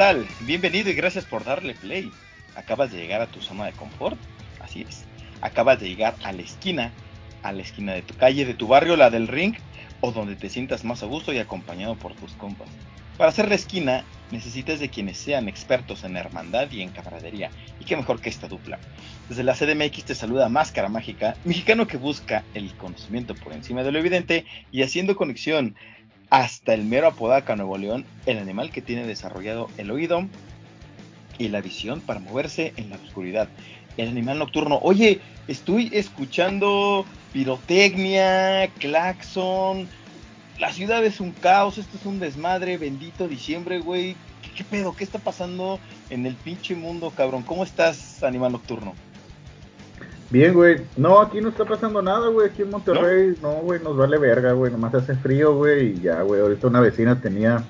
Tal? Bienvenido y gracias por darle play. Acabas de llegar a tu zona de confort, así es. Acabas de llegar a la esquina, a la esquina de tu calle, de tu barrio, la del ring, o donde te sientas más a gusto y acompañado por tus compas. Para hacer la esquina, necesitas de quienes sean expertos en hermandad y en camaradería. Y qué mejor que esta dupla. Desde la CDMX te saluda Máscara Mágica, mexicano que busca el conocimiento por encima de lo evidente y haciendo conexión hasta el mero Apodaca, Nuevo León, el animal que tiene desarrollado el oído y la visión para moverse en la oscuridad. El animal nocturno. Oye, estoy escuchando pirotecnia, claxon. La ciudad es un caos, esto es un desmadre, bendito diciembre, güey. ¿Qué, ¿Qué, pedo? ¿Qué está pasando en el pinche mundo, cabrón? ¿Cómo estás, animal nocturno? Bien, güey. No, aquí no está pasando nada, güey. Aquí en Monterrey, no, güey, nos vale verga, güey. Nomás hace frío, güey, y ya, güey. Ahorita una vecina tenía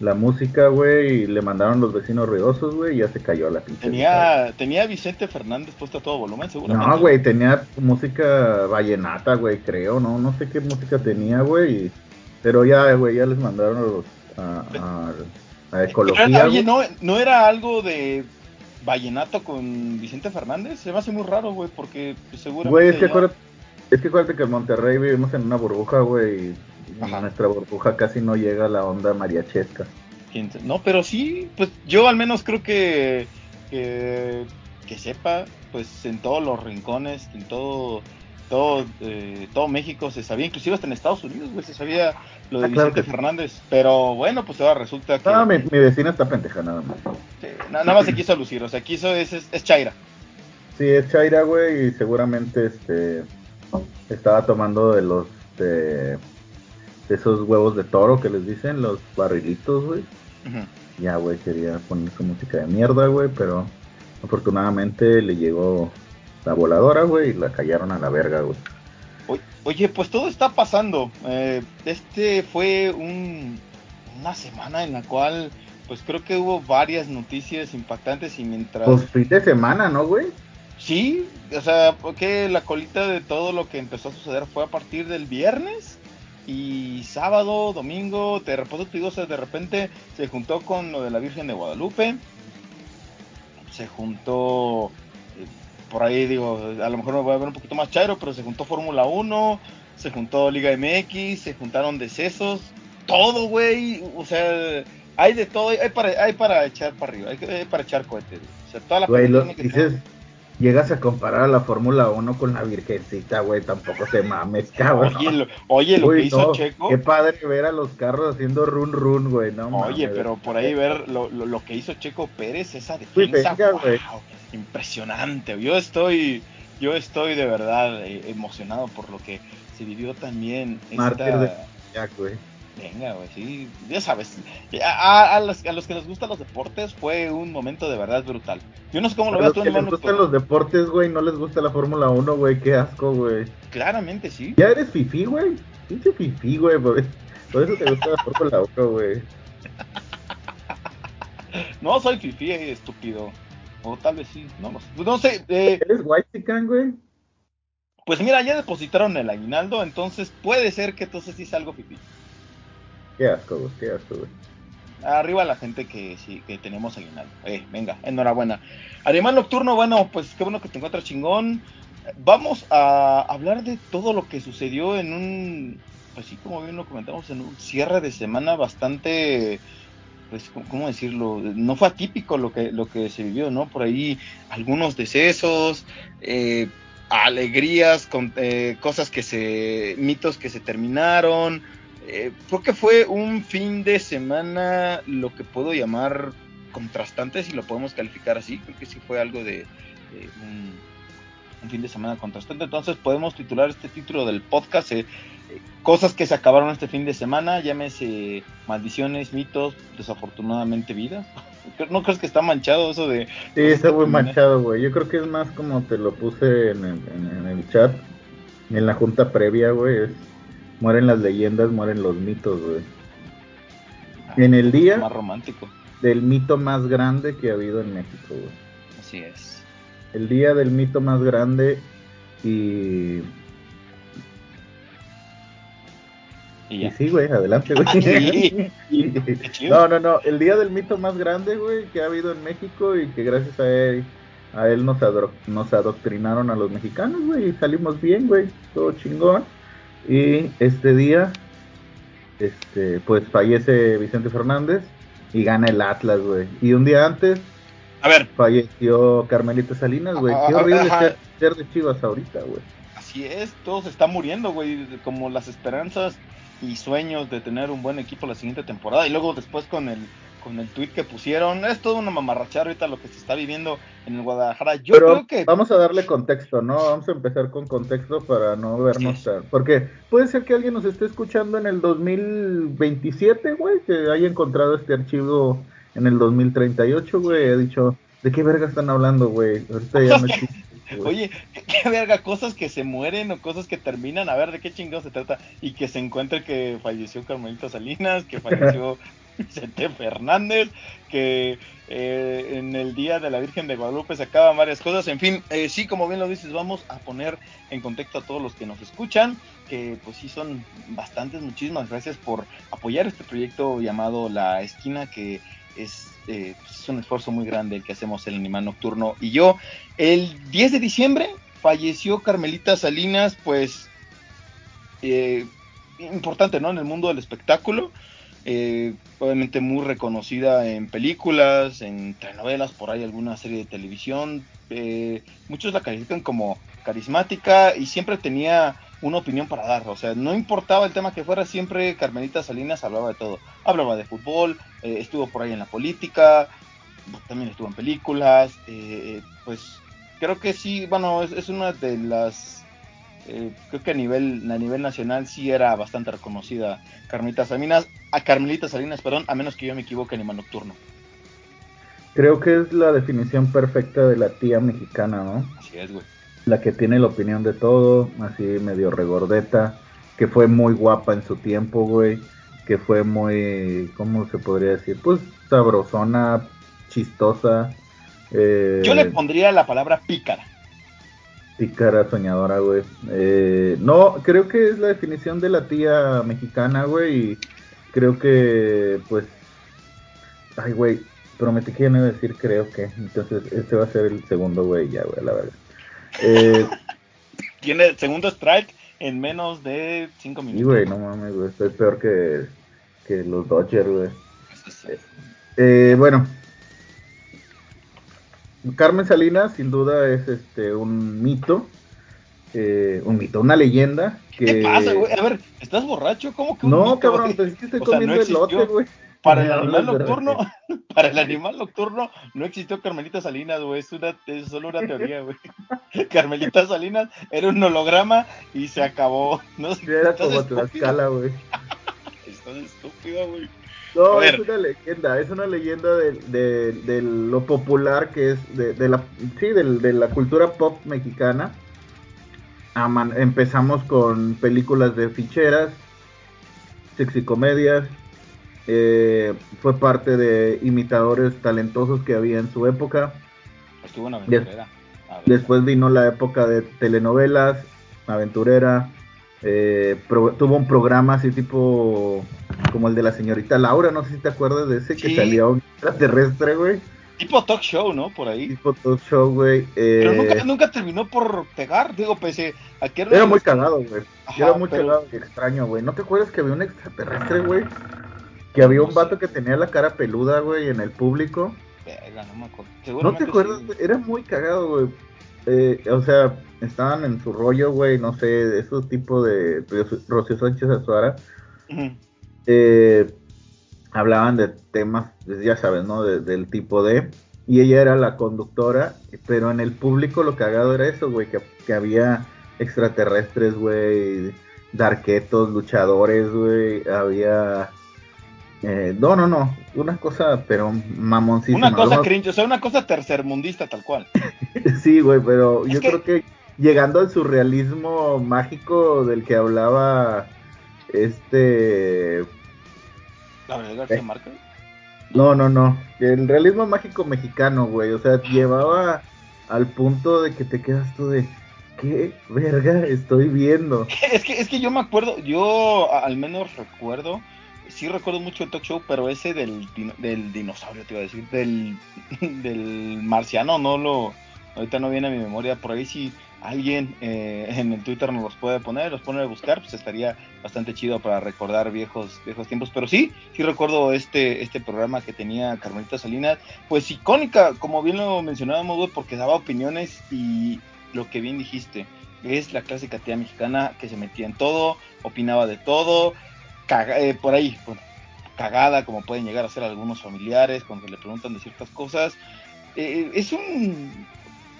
la música, güey, y le mandaron los vecinos ruidosos, güey, y ya se cayó la pinche. Tenía, tenía Vicente Fernández puesto a todo volumen, seguramente. No, güey, tenía música vallenata, güey, creo, no, no sé qué música tenía, güey. Pero ya, güey, ya les mandaron los, a, a, a ecología. Pero, oye, ¿no, ¿no era algo de vallenato con Vicente Fernández? Se me hace muy raro, güey, porque pues, seguramente. Güey, es que ya... acuérdate, es que acuérdate que en Monterrey vivimos en una burbuja, güey. Y nuestra burbuja casi no llega a la onda mariachesca. ¿Quién sa- No, pero sí, pues yo al menos creo que, que, que sepa, pues en todos los rincones, en todo todo, eh, todo México se sabía, inclusive hasta en Estados Unidos, güey, se sabía lo de Ah, claro Vicente sí. Fernández. Pero bueno, pues ahora resulta que No, mi, mi vecina está pendeja nada más. sí, na- nada más se quiso lucir, o sea, quiso, es, es, es Chaira. Sí, es Chaira, güey, y seguramente este estaba tomando de los de, de esos huevos de toro que les dicen, los barrilitos, güey. Ya, güey, quería poner su música de mierda, güey, pero afortunadamente le llegó la voladora, güey, y la callaron a la verga, güey. Oye, pues todo está pasando. Eh, este fue un, una semana en la cual, pues creo que hubo varias noticias impactantes y mientras... Pues fin de semana, ¿no, güey? Sí, o sea, porque la colita de todo lo que empezó a suceder fue a partir del viernes y sábado, domingo, te reposo te digo, o sea, de repente se juntó con lo de la Virgen de Guadalupe, se juntó, por ahí digo, a lo mejor me voy a ver un poquito más chairo, pero se juntó Fórmula 1, se juntó Liga MX, se juntaron decesos, todo, güey, o sea, hay de todo, hay para, hay para echar para arriba, hay, hay para echar cohetes, o sea, toda la lo pirotecnia que dices, llegas a comparar a la Fórmula 1 con la Virgencita, güey, tampoco te mames, cabrón. Oye, lo, oye, lo Uy, que hizo no, Checo. Qué padre ver a los carros haciendo run run, güey, no Oye, mames. pero por ahí ver lo, lo, lo que hizo Checo Pérez, esa defensa, venga, wow, güey. impresionante. Yo estoy, yo estoy de verdad eh, emocionado por lo que se vivió también. Mártir esta- de Jack, güey. Venga, güey, sí, ya sabes. A, a- los, a los que nos gustan los deportes fue un momento de verdad brutal. Yo no sé cómo lo A veas los tú, que les gustan los deportes, güey, no les gusta la Fórmula 1, güey, qué asco, güey. Claramente sí. Ya eres fifí, güey. Pinche fifí, güey, por, por eso te gusta la Fórmula 1, güey. No soy fifi, eh, estúpido. O tal vez sí, no, no, sé. no sé. eh, ¿Eres white chican, güey? Pues mira, ya depositaron el aguinaldo, entonces puede ser que entonces sí sea algo pipí. Qué asco, güey, qué asco. Arriba la gente que sí, que tenemos aguinaldo. Eh, venga, enhorabuena. Animal nocturno, bueno, pues qué bueno que te encuentras chingón. Vamos a hablar de todo lo que sucedió en un, pues sí, como bien lo comentamos, en un cierre de semana bastante, pues, ¿cómo- ¿cómo decirlo? No fue atípico lo que, lo que se vivió, ¿no? Por ahí algunos decesos, eh, alegrías, con, eh, cosas que se, mitos que se terminaron. Eh, creo que fue un fin de semana lo que puedo llamar contrastante, si lo podemos calificar así. Creo que sí fue algo de, de un, un fin de semana contrastante. Entonces podemos titular este título del podcast eh, Cosas que se acabaron este fin de semana, llámese maldiciones, mitos, desafortunadamente vidas. ¿No crees que está manchado eso de... Sí, está muy manchado, güey. Yo creo que es más como te lo puse en el, en el chat, en la junta previa, güey. Es, mueren las leyendas, mueren los mitos, güey. Ah, en el día Más romántico. del mito más grande que ha habido en México, güey. Así es. El día del mito más grande y... Y y ya. sí, güey, adelante, güey. Sí. Y- no, no, no, el día del mito más grande, güey, que ha habido en México y que gracias a él, a él nos, adro- nos adoctrinaron a los mexicanos, güey, y salimos bien, güey, todo chingón. Y este día, este, pues fallece Vicente Fernández y gana el Atlas, güey. Y un día antes A ver, falleció Carmelita Salinas, güey. Qué Ah, horrible ser, ser de Chivas ahorita, güey. así es, todo se está muriendo, güey, como las esperanzas y sueños de tener un buen equipo la siguiente temporada. Y luego después con el con el tweet que pusieron, es todo una mamarrachada ahorita lo que se está viviendo en el Guadalajara. Yo Pero creo que vamos a darle contexto, ¿no? Vamos a empezar con contexto para no vernos Sí. Porque puede ser que alguien nos esté escuchando en el 2027, güey, que haya encontrado este archivo en el 2038, güey, he dicho, ¿de qué verga están hablando, güey? Ahorita ya güey. Oye, qué, qué verga, cosas que se mueren o cosas que terminan, a ver de qué chingados se trata. Y que se encuentre que falleció Carmelita Salinas, que falleció Vicente Fernández, que eh, en el Día de la Virgen de Guadalupe se acaban varias cosas. En fin, eh, sí, como bien lo dices, vamos a poner en contexto a todos los que nos escuchan, que pues sí son bastantes. Muchísimas gracias por apoyar este proyecto llamado La Esquina, que es, eh, pues, es un esfuerzo muy grande el que hacemos el Animal Nocturno y yo. El 10 de diciembre falleció Carmelita Salinas, pues eh, importante, ¿no? En el mundo del espectáculo. Eh, obviamente muy reconocida en películas, en telenovelas, por ahí alguna serie de televisión. Eh, muchos la califican como carismática y siempre tenía una opinión para dar. O sea, no importaba el tema que fuera, siempre Carmelita Salinas hablaba de todo. Hablaba de fútbol, eh, estuvo por ahí en la política, también estuvo en películas. eh, pues creo que sí, bueno, es, es una de las. Eh, creo que a nivel, a nivel nacional sí era bastante reconocida Carmelita Salinas, a Carmelita Salinas, perdón, a menos que yo me equivoque, Animal Nocturno. Creo que es la definición perfecta de la tía mexicana, ¿no? Así es, güey. La que tiene la opinión de todo, así medio regordeta, que fue muy guapa en su tiempo, güey, que fue muy, ¿cómo se podría decir? Pues sabrosona, chistosa. Eh, Yo le pondría la palabra pícara. Pícara, soñadora, güey. Eh, no, creo que es la definición de la tía mexicana, güey. Y creo que, pues. Ay, güey. Prometí que ya no iba a decir creo que. Entonces, este va a ser el segundo, güey, ya, güey, la verdad. Eh, Tiene el segundo strike en menos de 5 sí, minutos. güey, no mames, güey. Estoy peor que, que los Dodgers, güey. Eh, bueno. Carmen Salinas, sin duda, es este un mito. eh, un mito, una leyenda. Que... ¿Qué pasa, güey? A ver, ¿estás borracho? ¿Cómo que un No, mito, cabrón, güey? pues es que estoy O sea, no comiendo elote, güey. Para el animal nocturno, para el animal nocturno no existió Carmelita Salinas, güey, es, una, es solo una teoría, güey. Carmelita Salinas era un holograma y se acabó. No, Sí, Era como. Tlaxcala, güey. Estás estúpido, güey. No, A es una leyenda, es una leyenda de, de- de lo popular que es, de, de la, sí, de, la cultura pop mexicana. Aman- empezamos con películas de ficheras, sexicomedias, eh, fue parte de imitadores talentosos que había en su época. Estuvo una aventurera. Después vino la época de telenovelas, aventurera. eh, pro- tuvo un programa así tipo como el de la señorita Laura, no sé si te acuerdas de ese que Sí. salía un extraterrestre, güey. Tipo talk show, ¿no? Por ahí. Tipo talk show, güey. eh, Pero nunca, nunca terminó por pegar, digo, pese a que Era muy cagado, güey. Era muy pero- cagado y extraño, güey. ¿No te acuerdas que había un extraterrestre, güey? Que había un vato que tenía la cara peluda, güey, en el público. No me acuerdo. ¿No Seguramente te acuerdas? sí. Era muy cagado, güey. Eh, o sea, estaban en su rollo, güey, no sé, de esos tipos de Rocío- Sánchez Azuara. Ujú. Eh, hablaban de temas, pues, ya sabes, ¿no? De- del tipo de. y ella era la conductora, pero en el público lo cagado era eso, güey, que, que había extraterrestres, güey, darquetos, luchadores, güey, había... Eh, no, no, no, una cosa, pero mamoncísima. Una cosa cringe, o sea, una cosa tercermundista tal cual. sí, güey, pero Es yo que- creo que llegando al surrealismo mágico del que hablaba este... La verdad, García Eh. Márquez. No, no, no, el realismo mágico mexicano, güey, o sea, llevaba al punto de que te quedas tú de... ¿Qué verga estoy viendo? Es que, es que yo me acuerdo, yo al menos recuerdo, sí recuerdo mucho el talk show, pero ese del, del dinosaurio, te iba a decir, del, del marciano, no lo, ahorita no viene a mi memoria, por ahí si alguien eh, en el Twitter nos los puede poner, los pone a buscar, pues estaría bastante chido para recordar viejos, viejos tiempos, pero sí, sí recuerdo este, este programa que tenía Carmelita Salinas, pues icónica, como bien lo mencionábamos, porque daba opiniones y lo que bien dijiste, es la clásica tía mexicana que se metía en todo, opinaba de todo, caga- eh, por ahí, bueno, cagada como pueden llegar a ser algunos familiares cuando le preguntan de ciertas cosas. Eh, es un,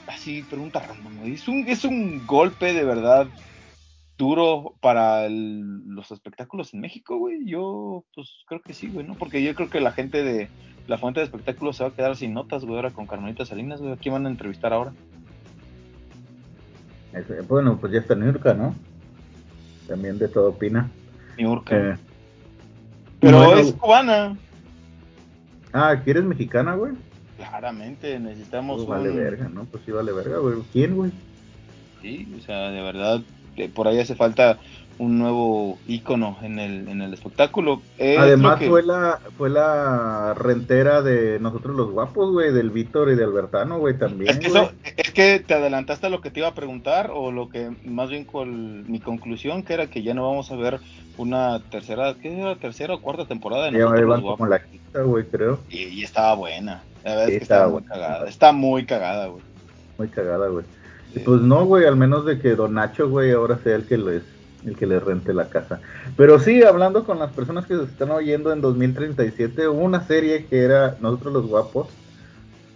así, pregunta random, es un, es un golpe de verdad duro para el- los espectáculos en México, güey. Yo, pues creo que sí, güey, ¿no? Porque yo creo que la gente de la fuente de espectáculos se va a quedar sin notas, güey, ahora con Carmelita Salinas, güey. ¿A quién van a entrevistar ahora? Es- bueno, pues ya está Nurka, ¿no? También de todo opina. Niurka. Eh, Pero bueno, es cubana. Ah, ¿quieres mexicana, güey? Claramente necesitamos Pues vale un... verga, ¿no? Pues sí vale verga, güey. ¿Quién, güey? Sí, o sea, de verdad, eh, por ahí hace falta un nuevo ícono en el, en el espectáculo. Es Además que- fue la fue la rentera de nosotros los guapos, güey, del Víctor y de Albertano, güey, también, Es que, eso, es que te adelantaste a lo que te iba a preguntar, o lo que más bien con mi conclusión, que era que ya no vamos a ver una tercera, ¿qué era? Tercera o cuarta temporada de Ya nosotros iban los como guapos. la quinta, güey, creo. Y, y estaba buena. La verdad Sí, es que estaba, estaba muy cagada. Está muy cagada, güey. Muy cagada, güey. Eh, Pues no, güey, al menos de que Don Nacho, güey, ahora sea el que les el que les rente la casa. Pero sí, hablando con las personas que se están oyendo en 2037, hubo una serie que era Nosotros los Guapos.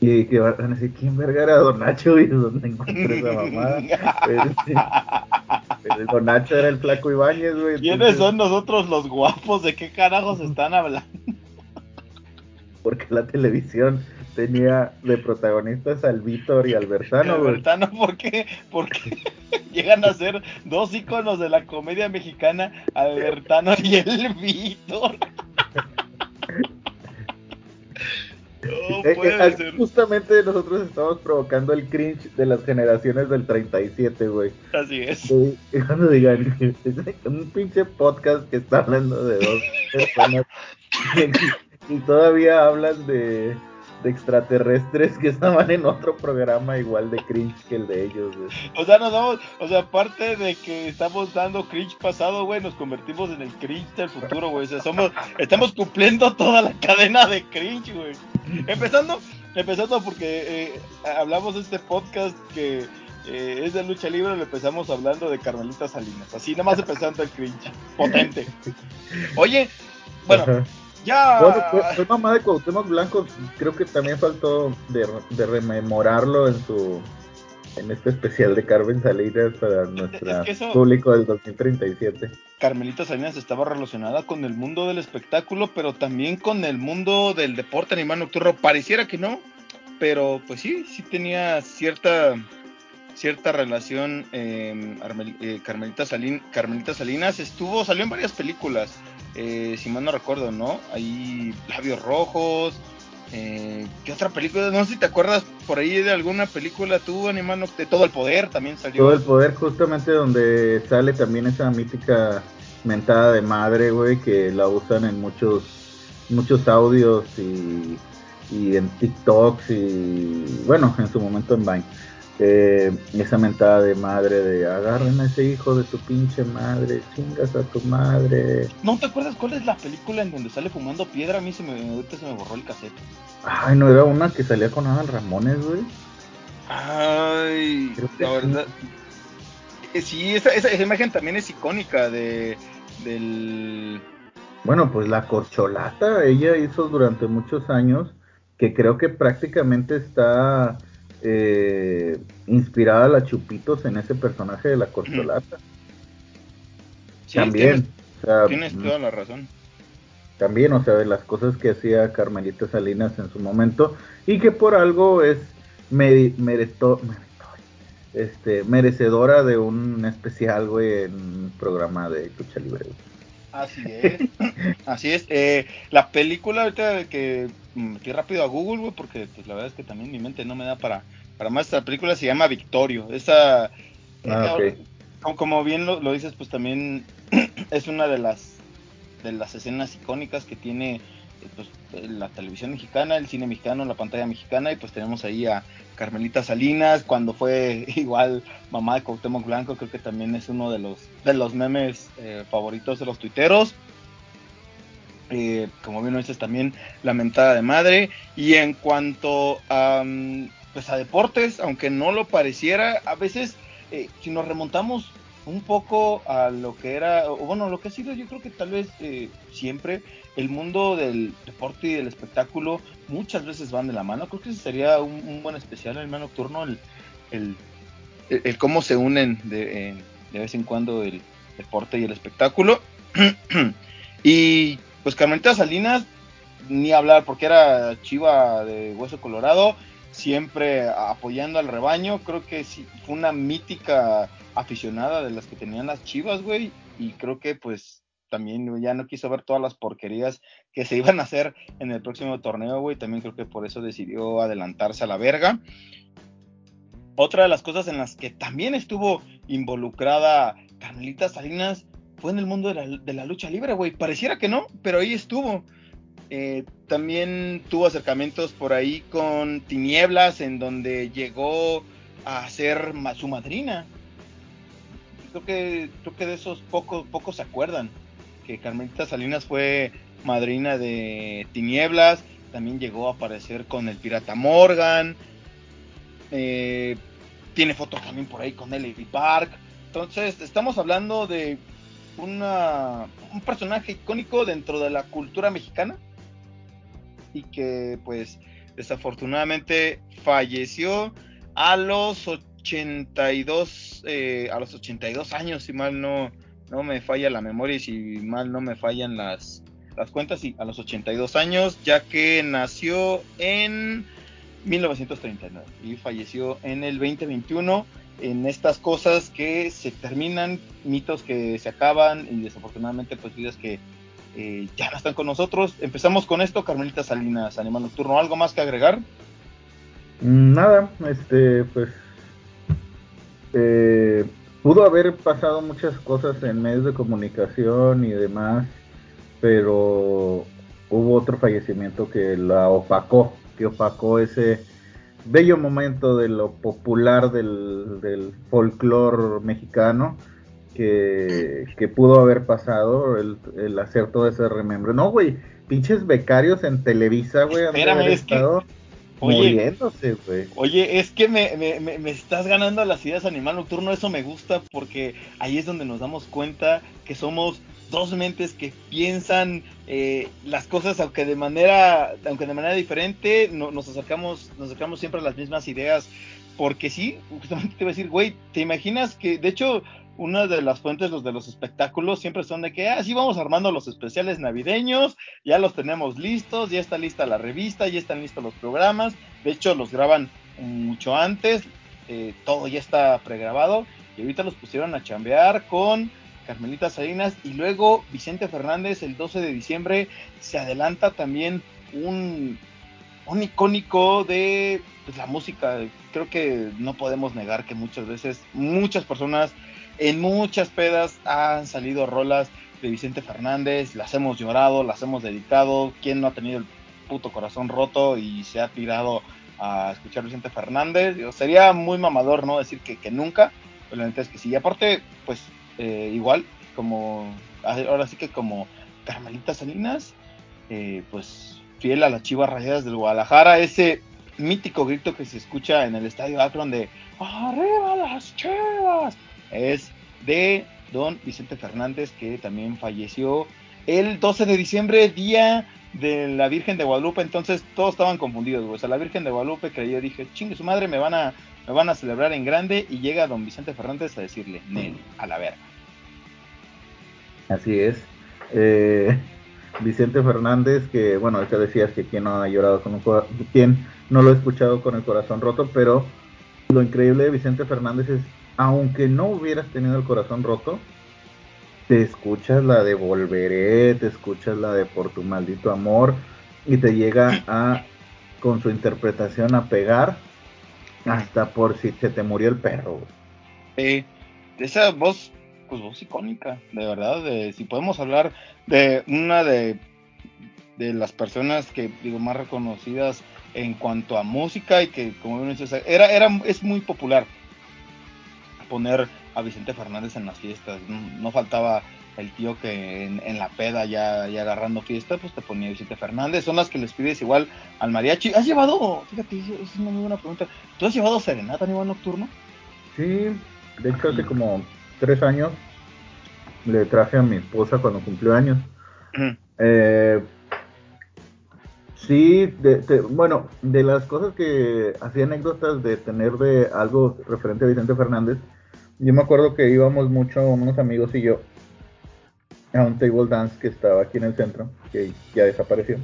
Y que van a decir, ¿quién verga era Don Nacho? Y dónde encontré esa mamada. Sí. Pero Don Nacho era el flaco Ibáñez, güey. ¿Quiénes entonces, son nosotros los guapos? ¿De qué carajos están hablando? Porque la televisión tenía de protagonistas al Víctor y Albertano, güey. Albertano, ¿por qué? Porque llegan a ser dos íconos de la comedia mexicana, Albertano y el Víctor. No Eh, eh, puede ser. Justamente nosotros estamos provocando el cringe de las generaciones del 37, güey. Así es. Y Cuando digan, un pinche podcast que está hablando de dos personas y, y todavía hablan de, de extraterrestres que estaban en otro programa igual de cringe que el de ellos, güey. O sea, nos damos, o sea, aparte de que estamos dando cringe pasado, güey, nos convertimos en el cringe del futuro, güey. O sea, somos, estamos cumpliendo toda la cadena de cringe, güey. Empezando, empezando porque eh, hablamos de este podcast que eh, es de lucha libre, lo empezamos hablando de Carmelita Salinas. Así, nada más empezando el cringe. Potente. Oye, bueno, Ajá. Ya. Bueno, fue, fue mamá de Cuauhtémoc Blanco, creo que también faltó de, de rememorarlo en su en este especial de Carmen Salinas para nuestro Es que eso- público del 2037. Carmelita Salinas estaba relacionada con el mundo del espectáculo, pero también con el mundo del deporte animal nocturno. Pareciera que no, pero pues sí, sí tenía cierta cierta relación. eh, Armel- eh, Carmelita, Salin- Carmelita Salinas estuvo, salió en varias películas, eh, si mal no recuerdo, ¿no? Ahí Labios Rojos. Eh, ¿Qué otra película? No sé si te acuerdas por ahí de alguna película tú, Animal Noct- de Todo el Poder también salió. Todo el poder, justamente donde sale también esa mítica mentada de madre, güey, que la usan en muchos muchos audios y, y en TikToks y bueno, en su momento en Vine. Eh, esa mentada de madre de agarren a ese hijo de tu pinche madre, chingas a tu madre. ¿No te acuerdas cuál es la película en donde sale fumando piedra? A mí se me, ahorita se me borró el cassette. Ay, no era una que salía con Adal Ramones, güey. Ay, la sí. verdad. eh, Sí, esa, esa, esa imagen también es icónica de del. Bueno, pues la corcholata, ella hizo durante muchos años que creo que prácticamente está eh, inspirada la Chupitos en ese personaje de la corcholata. también. Tienes, mm, toda la razón. También, o sea, de las cosas que hacía Carmelita Salinas en su momento y que por algo es este, merecedora de un especial, güey, en un programa de lucha libre. Así es, así es. Eh, la película ahorita que metí rápido a Google, güey, porque pues la verdad es que también mi mente no me da para, para más. Esta película se llama Victorio. Esa, ah, eh, como, bien lo, lo, dices, pues también es una de las de las escenas icónicas que tiene pues, la televisión mexicana, el cine mexicano, la pantalla mexicana, y pues tenemos ahí a Carmelita Salinas, cuando fue igual mamá de Cuauhtémoc Blanco, creo que también es uno de los, de los memes eh, favoritos de los tuiteros. Eh, como bien dices también, lamentada de madre. Y en cuanto a, mm, pues a deportes, aunque no lo pareciera, a veces si nos remontamos un poco a lo que era, o bueno, lo que ha sido yo creo que tal vez eh, siempre el mundo del deporte y del espectáculo muchas veces van de la mano. Creo que ese sería un, buen especial el man nocturno, el, el, el, cómo se unen de, de, vez en cuando el deporte y el espectáculo. y pues Carmelita Salinas, ni hablar porque era chiva de hueso colorado, siempre apoyando al rebaño. Creo que sí, fue una mítica aficionada de las que tenían las chivas, güey. Y creo que pues también ya no quiso ver todas las porquerías que se iban a hacer en el próximo torneo, güey. También creo que por eso decidió adelantarse a la verga. Otra de las cosas en las que también estuvo involucrada Carmelita Salinas fue en el mundo de la, lucha libre, güey. Pareciera que no, pero ahí estuvo. Eh, también tuvo acercamientos por ahí con Tinieblas, en donde llegó a ser su madrina. Creo que, creo que de esos pocos, pocos se acuerdan que Carmelita Salinas fue madrina de Tinieblas, también llegó a aparecer con el pirata Morgan, eh, tiene fotos también por ahí con Lady Park, entonces estamos hablando de una, un personaje icónico dentro de la cultura mexicana y que pues desafortunadamente falleció a los 82, eh, a los 82 años, si mal no, no me falla la memoria y si mal no me fallan las, las cuentas, y a los 82 años, ya que nació en 1939 y falleció en el 2021 en estas cosas que se terminan, mitos que se acaban y desafortunadamente pues vidas que eh, ya no están con nosotros. Empezamos con esto, Carmelita Salinas, Animal Nocturno, ¿algo más que agregar? Mm, nada, este, pues eh, pudo haber pasado muchas cosas en medios de comunicación y demás, pero hubo otro fallecimiento que la opacó, que opacó ese bello momento de lo popular del, del folclore mexicano que, pudo haber pasado el, hacer todo ese remembre. No, güey, pinches becarios en Televisa, güey, han estado Oye, Oye, es que me, me, estás ganando las ideas Animal Nocturno, eso me gusta porque ahí es donde nos damos cuenta que somos dos mentes que piensan eh, las cosas aunque de manera aunque de manera diferente nos acercamos nos acercamos siempre a las mismas ideas porque sí justamente te iba a decir güey te imaginas que de hecho una de las fuentes, los de los espectáculos, siempre son de que, ah, sí, vamos armando los especiales navideños, ya los tenemos listos, ya está lista la revista, ya están listos los programas, de hecho los graban mucho antes, eh, todo ya está pregrabado, y ahorita los pusieron a chambear con Carmelita Salinas, y luego Vicente Fernández el 12 de diciembre se adelanta también un, un icónico de pues, la música, creo que no podemos negar que muchas veces muchas personas en muchas pedas han salido rolas de Vicente Fernández, las hemos llorado, las hemos dedicado. ¿Quién no ha tenido el puto corazón roto y se ha tirado a escuchar Vicente Fernández? sería muy mamador, ¿no? Decir que, nunca, pero la neta es que sí. Y aparte, pues eh, igual, como ahora sí que como Carmelita Salinas, eh, pues fiel a las chivas rayadas del Guadalajara, ese mítico grito que se escucha en el estadio Akron de ¡Arriba las chivas! Es de don Vicente Fernández, que también falleció el 12 de diciembre, día de la Virgen de Guadalupe, entonces todos estaban confundidos. O sea, la Virgen de Guadalupe creyó, dije, chingue su madre, me van a, me van a celebrar en grande y llega don Vicente Fernández a decirle, Nel, a la verga. Así es. Eh, Vicente Fernández, que bueno, ahorita decías que quien no ha llorado con un corazón, quien no lo ha escuchado con el corazón roto, pero lo increíble de Vicente Fernández es, aunque no hubieras tenido el corazón roto, te escuchas la de Volveré, te escuchas la de Por tu maldito amor y te llega a, con su interpretación, a pegar hasta por si se te murió el perro. Sí, esa voz, pues voz icónica, de verdad, de, si podemos hablar de una de, de las personas que digo más reconocidas en cuanto a música y que como bien dices, era, era, es muy popular poner a Vicente Fernández en las fiestas. No, faltaba el tío que en, la peda ya, ya, agarrando fiesta, pues te ponía Vicente Fernández. Son las que les pides igual al mariachi. ¿Has llevado? Fíjate, es una muy buena pregunta. ¿Tú has llevado serenata a nivel nocturno? Sí, de hecho hace como tres años le traje a mi esposa cuando cumplió años. eh, sí, de, bueno, de las cosas que hacía anécdotas de tener de algo referente a Vicente Fernández, yo me acuerdo que íbamos mucho, unos amigos y yo, a un table dance que estaba aquí en el centro, que ya desapareció.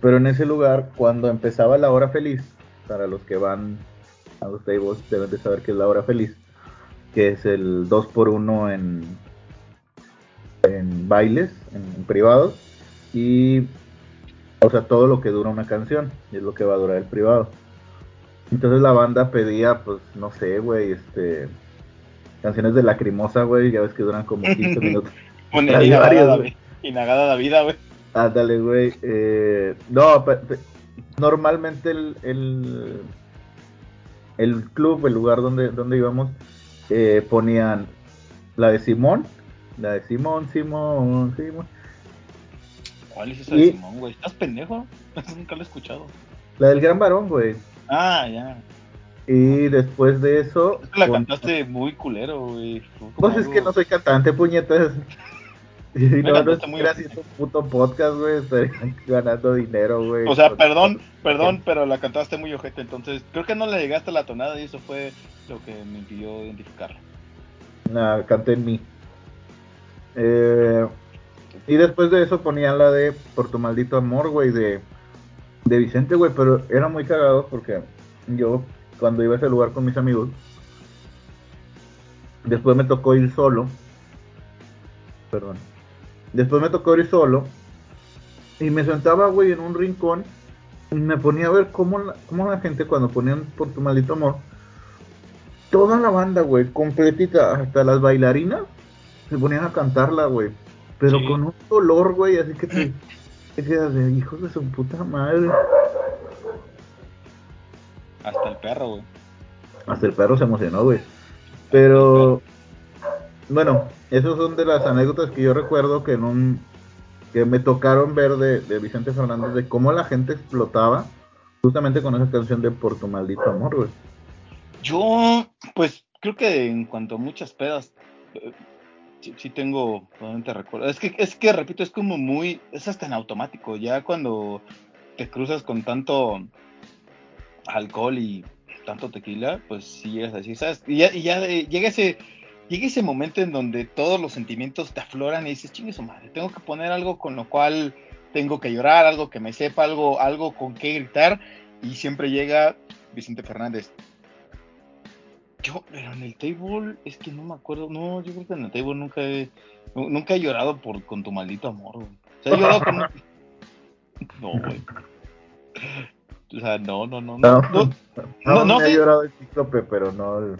Pero en ese lugar, cuando empezaba la hora feliz, para los que van a los tables deben de saber que es la hora feliz, que es el 2x1 en, en bailes, en, privados, y, o sea, todo lo que dura una canción, es lo que va a durar el privado. Entonces la banda pedía, pues, no sé, güey, este. Canciones de Lacrimosa, güey, ya ves que duran como 15 minutos. Inagada la vida, güey. Ándale, güey. Eh, no, normalmente el, el, el, club, el lugar donde, donde íbamos, eh, ponían la de Simón, la de Simón, Simón, Simón. ¿Cuál es esa de Simón, güey? ¿Estás pendejo? Nunca lo he escuchado. La del gran varón, güey. Ah, ya. Y después de eso. la cantaste muy culero, güey. Pues es que no soy cantante, puñetas. Y no, no estuviera haciendo un puto podcast, güey, estaría ganando dinero, güey. O sea, perdón, perdón, pero la cantaste muy ojete, entonces creo que no le llegaste a la tonada y eso fue lo que me impidió identificarla. Nah, canté en mí. Eh, y después de eso ponían la de Por tu maldito amor, güey, de de Vicente, güey, pero era muy cagado porque yo cuando iba a ese lugar con mis amigos, después me tocó ir solo, perdón, después me tocó ir solo y me sentaba, güey, en un rincón y me ponía a ver cómo la, cómo la gente cuando ponían por tu maldito amor, toda la banda, güey, completita, hasta las bailarinas, se ponían a cantarla, güey, pero con un dolor, güey, así que te... de hijos de su puta madre. Hasta el perro, güey. Hasta el perro se emocionó, güey. Pero, bueno, esos son de las anécdotas que yo recuerdo que en un que me tocaron ver de, Vicente Fernández de cómo la gente explotaba justamente con esa canción de Por tu maldito amor, güey. Yo, pues, creo que en cuanto a muchas pedas, sí, tengo, realmente recuerdo. Es que, es que, repito, es como muy, es hasta en automático, ya cuando te cruzas con tanto alcohol y tanto tequila, pues sí es así, ¿sabes? Y ya, y ya llega ese, llega ese momento en donde todos los sentimientos te afloran y dices, chingue su madre, tengo que poner algo con lo cual tengo que llorar, algo que me sepa, algo, algo con qué gritar, y siempre llega Vicente Fernández, yo, pero en el table, es que no me acuerdo. No, yo creo que en el table nunca he, nunca he llorado por con tu maldito amor, güey. O sea, he llorado con. No, güey. O sea, no, no, no. No, no, no, no, he llorado el cíclope, pero no.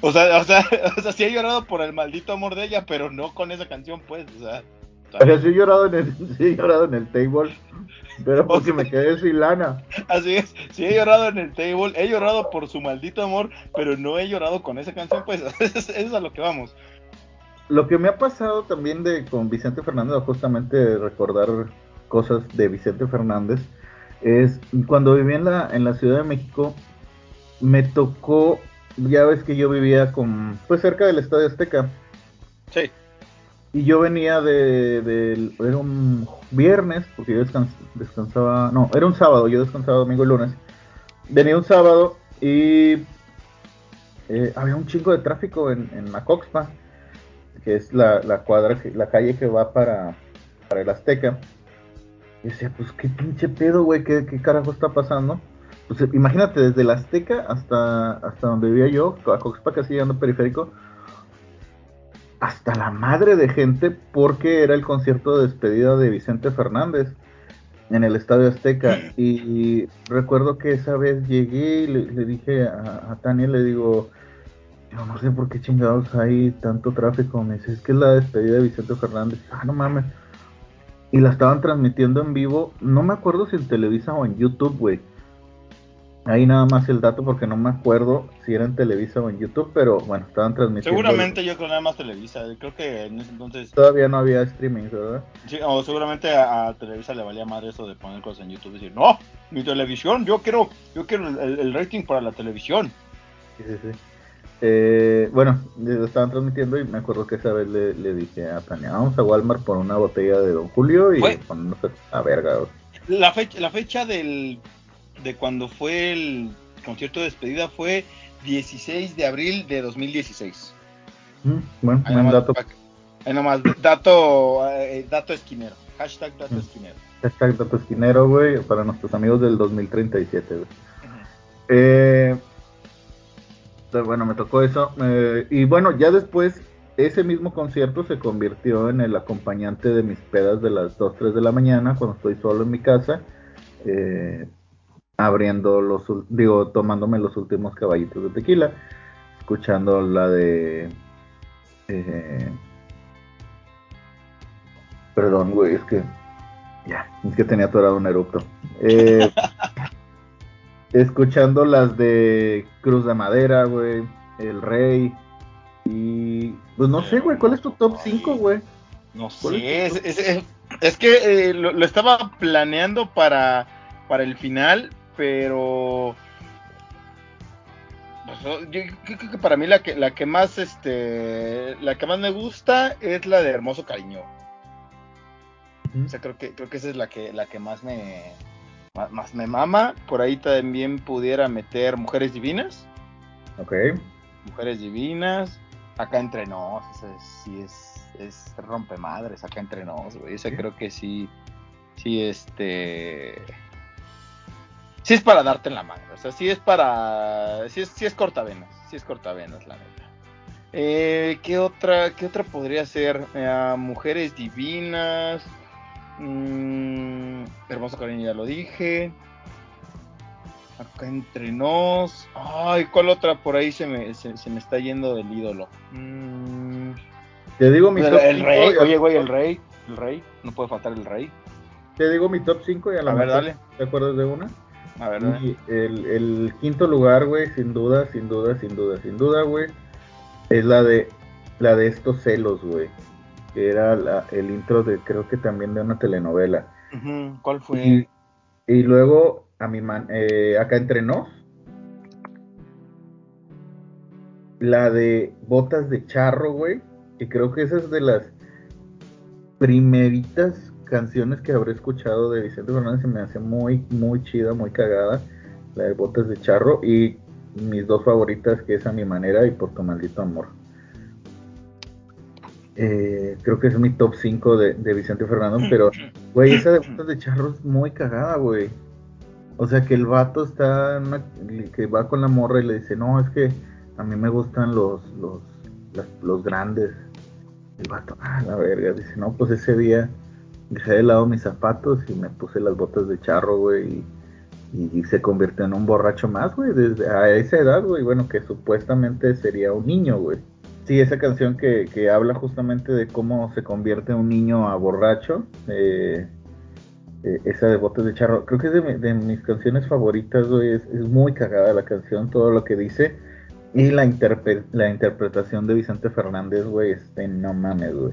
O sea, o sea, o sea, sí he llorado por el maldito amor de ella, pero no con esa canción, pues, o sea. O sea, sí he llorado en el, sí he llorado en el table, pero porque me quedé sin lana. Así es, sí he llorado en el table, he llorado por su maldito amor, pero no he llorado con esa canción, pues eso es a lo que vamos. Lo que me ha pasado también de con Vicente Fernández, justamente recordar cosas de Vicente Fernández, es cuando viví en la, en la Ciudad de México, me tocó, ya ves que yo vivía con, pues cerca del Estadio Azteca. Sí. Y yo venía de, de, Era un viernes, porque yo descansaba. No, era un sábado, yo descansaba domingo y lunes. Venía un sábado y. Eh, había un chingo de tráfico en, en Macoxpa, que es la, la cuadra, la calle que va para, para el Azteca. Y decía, pues qué pinche pedo, güey, ¿qué, qué carajo está pasando. Pues imagínate, desde el Azteca hasta, hasta donde vivía yo, a Coxpa, casi llegando periférico, hasta la madre de gente porque era el concierto de despedida de Vicente Fernández en el Estadio Azteca. Y recuerdo que esa vez llegué y le, dije a, a, Tania, le digo, yo no sé por qué chingados hay tanto tráfico. Me dice, es que es la despedida de Vicente Fernández. Ah, no mames. Y la estaban transmitiendo en vivo, no me acuerdo si en Televisa o en YouTube, güey. Ahí nada más el dato porque no me acuerdo si era en Televisa o en YouTube, pero bueno, estaban transmitiendo. Seguramente yo creo nada más Televisa, creo que en ese entonces... Todavía no había streaming, ¿verdad? Sí, o seguramente a, Televisa le valía más eso de poner cosas en YouTube y decir, no, mi televisión, yo quiero, yo quiero el, rating para la televisión. Sí, sí, sí. Eh, bueno, lo estaban transmitiendo y me acuerdo que esa vez le, dije a Tania, vamos a Walmart por una botella de Don Julio y ponernos a verga. La fecha, la fecha del de cuando fue el concierto de despedida fue 16 de abril de 2016. Mm, bueno, ahí nomás, dato. Ahí nomás, dato, eh, dato esquinero. Hashtag dato mm. esquinero. Hashtag dato esquinero, güey, para nuestros amigos del 2037, güey. eh, bueno, me tocó eso. Eh, y bueno, ya después, ese mismo concierto se convirtió en el acompañante de mis pedas de las 2, 3 de la mañana, cuando estoy solo en mi casa. Eh, abriendo los, digo, tomándome los últimos caballitos de tequila, escuchando la de... Eh, perdón, güey, es que... Ya, es que tenía atorado un erupto. Eh, escuchando las de Cruz de Madera, güey, El Rey. Y... Pues no sé, güey, ¿cuál es tu top 5, güey? No sé, es, que eh, lo, lo, estaba planeando para, para el final, pero pues, yo creo que para mí la que la que más este la que más me gusta es la de Hermoso Cariño. O sea, creo que creo que esa es la que la que más me más, me mama. Por ahí también pudiera meter Mujeres Divinas. Ok. Mujeres Divinas. Acá entre nos, sí es, es rompe madres acá entre nos, güey. Esa creo que sí, sí, este, sí es para darte en la mano, o sea, sí es para, sí es, sí es cortavenas, sí es cortavenas, la neta. Eh, ¿qué, otra, ¿Qué otra podría ser? Eh, mujeres divinas, mm, hermoso cariño, ya lo dije. Acá entre nos. Ay, ¿cuál otra por ahí se me, se, me está yendo del ídolo? Mm. Te digo mi top El rey, oye, güey, el rey. El rey, no puede faltar el rey. Te digo mi top 5 y a la a ver, dale. ¿Te acuerdas de una? Ver, el, el, quinto lugar, güey, sin duda, sin duda, sin duda, sin duda, güey, es la de la de estos celos, güey. Que era la, el intro de, creo que también de una telenovela. ¿Cuál fue? Y, luego, a mi man, eh, acá entre nos, la de botas de charro, güey. Que creo que esa es de las primeritas canciones que habré escuchado de Vicente Fernández se me hace muy, muy chida, muy cagada. La de Botes de Charro y mis dos favoritas, que es A Mi Manera y Por Tu Maldito Amor. Eh, creo que es mi top 5 de, Vicente Fernández, pero, güey, esa de Botas de Charro es muy cagada, güey. O sea, que el vato está, que va con la morra y le dice, no, es que a mí me gustan los, los, los grandes. El vato, ah, la verga, dice, no, pues ese día dejé de lado mis zapatos y me puse las botas de charro, güey, y, se convirtió en un borracho más, güey, desde a esa edad, güey, bueno, que supuestamente sería un niño, güey. Sí, esa canción que, habla justamente de cómo se convierte un niño a borracho, eh, eh, esa de botas de charro, creo que es de, mis canciones favoritas, güey, es, muy cagada la canción, todo lo que dice. Y la, la interpretación de Vicente Fernández, güey, este, no mames, güey.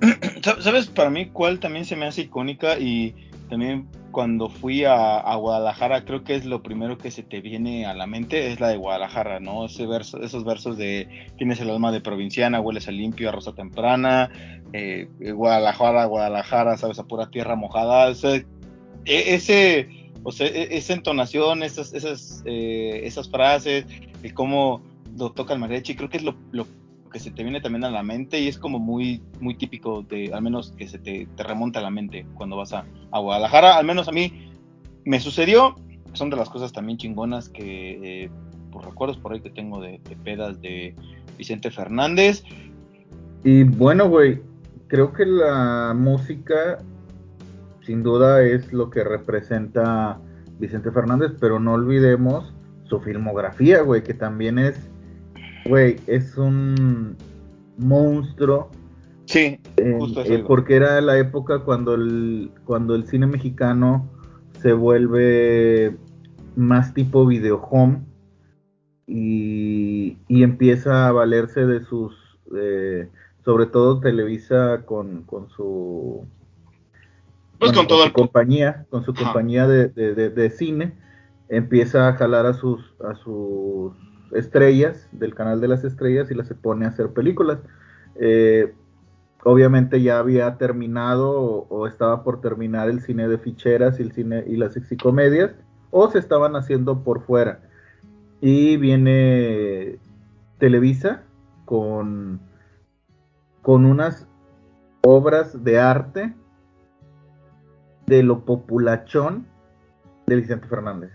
¿Sabes para mí cuál también se me hace icónica y también cuando fui a, Guadalajara, creo que es lo primero que se te viene a la mente, es la de Guadalajara, ¿no? Ese verso, esos versos de tienes el alma de provinciana, hueles a limpio, a rosa temprana, eh, Guadalajara, Guadalajara, sabes, a pura tierra mojada. E, ese, o sea, e, esa entonación, esas, esas, eh, esas frases, y cómo lo toca el mariachi, creo que es lo, lo que se te viene también a la mente y es como muy, muy típico de, al menos que se te, te remonta a la mente cuando vas a, Guadalajara, al menos a mí me sucedió, son de las cosas también chingonas que, eh, por recuerdos por ahí que tengo de, pedas de Vicente Fernández. Y bueno, güey, creo que la música sin duda es lo que representa Vicente Fernández, pero no olvidemos su filmografía, güey, que también es güey, es un monstruo. Sí, justo eh, porque era la época cuando el, cuando el cine mexicano se vuelve más tipo video home y, empieza a valerse de sus, sobre todo Televisa con, con su, pues con, todo su compañía, con su compañía de, de, cine, empieza a jalar a sus, a sus estrellas del canal de las estrellas y las se pone a hacer películas. Eh, obviamente ya había terminado o, estaba por terminar el cine de ficheras y el cine y las sexicomedias o se estaban haciendo por fuera. Y viene Televisa con, con unas obras de arte de lo populachón de Vicente Fernández.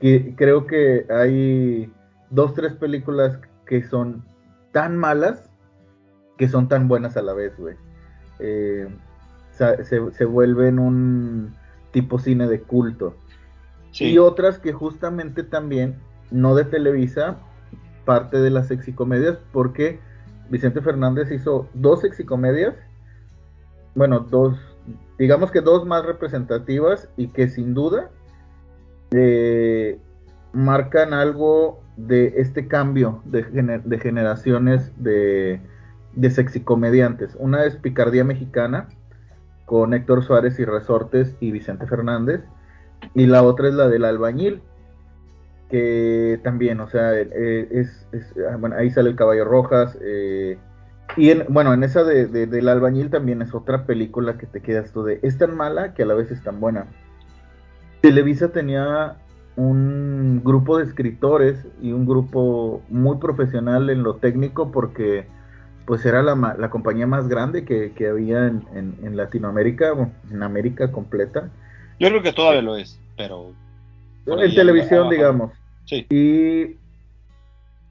Que creo que hay dos, tres películas que son tan malas que son tan buenas a la vez, güey. Eh, se, vuelven un tipo cine de culto. Y otras que justamente también, no de Televisa, parte de las sexicomedias, porque Vicente Fernández hizo dos sexicomedias, bueno, dos, digamos que dos más representativas y que sin duda eh, marcan algo de este cambio de, de generaciones de, de sexicomediantes. Una es Picardía Mexicana, con Héctor Suárez y Resortes y Vicente Fernández, y la otra es la del albañil, que también, o sea, eh, es, ah, bueno, ahí sale el Caballo Rojas, eh, y en, bueno, en esa de, del albañil también es otra película que te quedas tú de, es tan mala que a la vez es tan buena. Televisa tenía un grupo de escritores y un grupo muy profesional en lo técnico porque pues era la, la compañía más grande que, había en, en, Latinoamérica, en América completa. Yo creo que todavía lo es, pero... En televisión, digamos. Sí. Y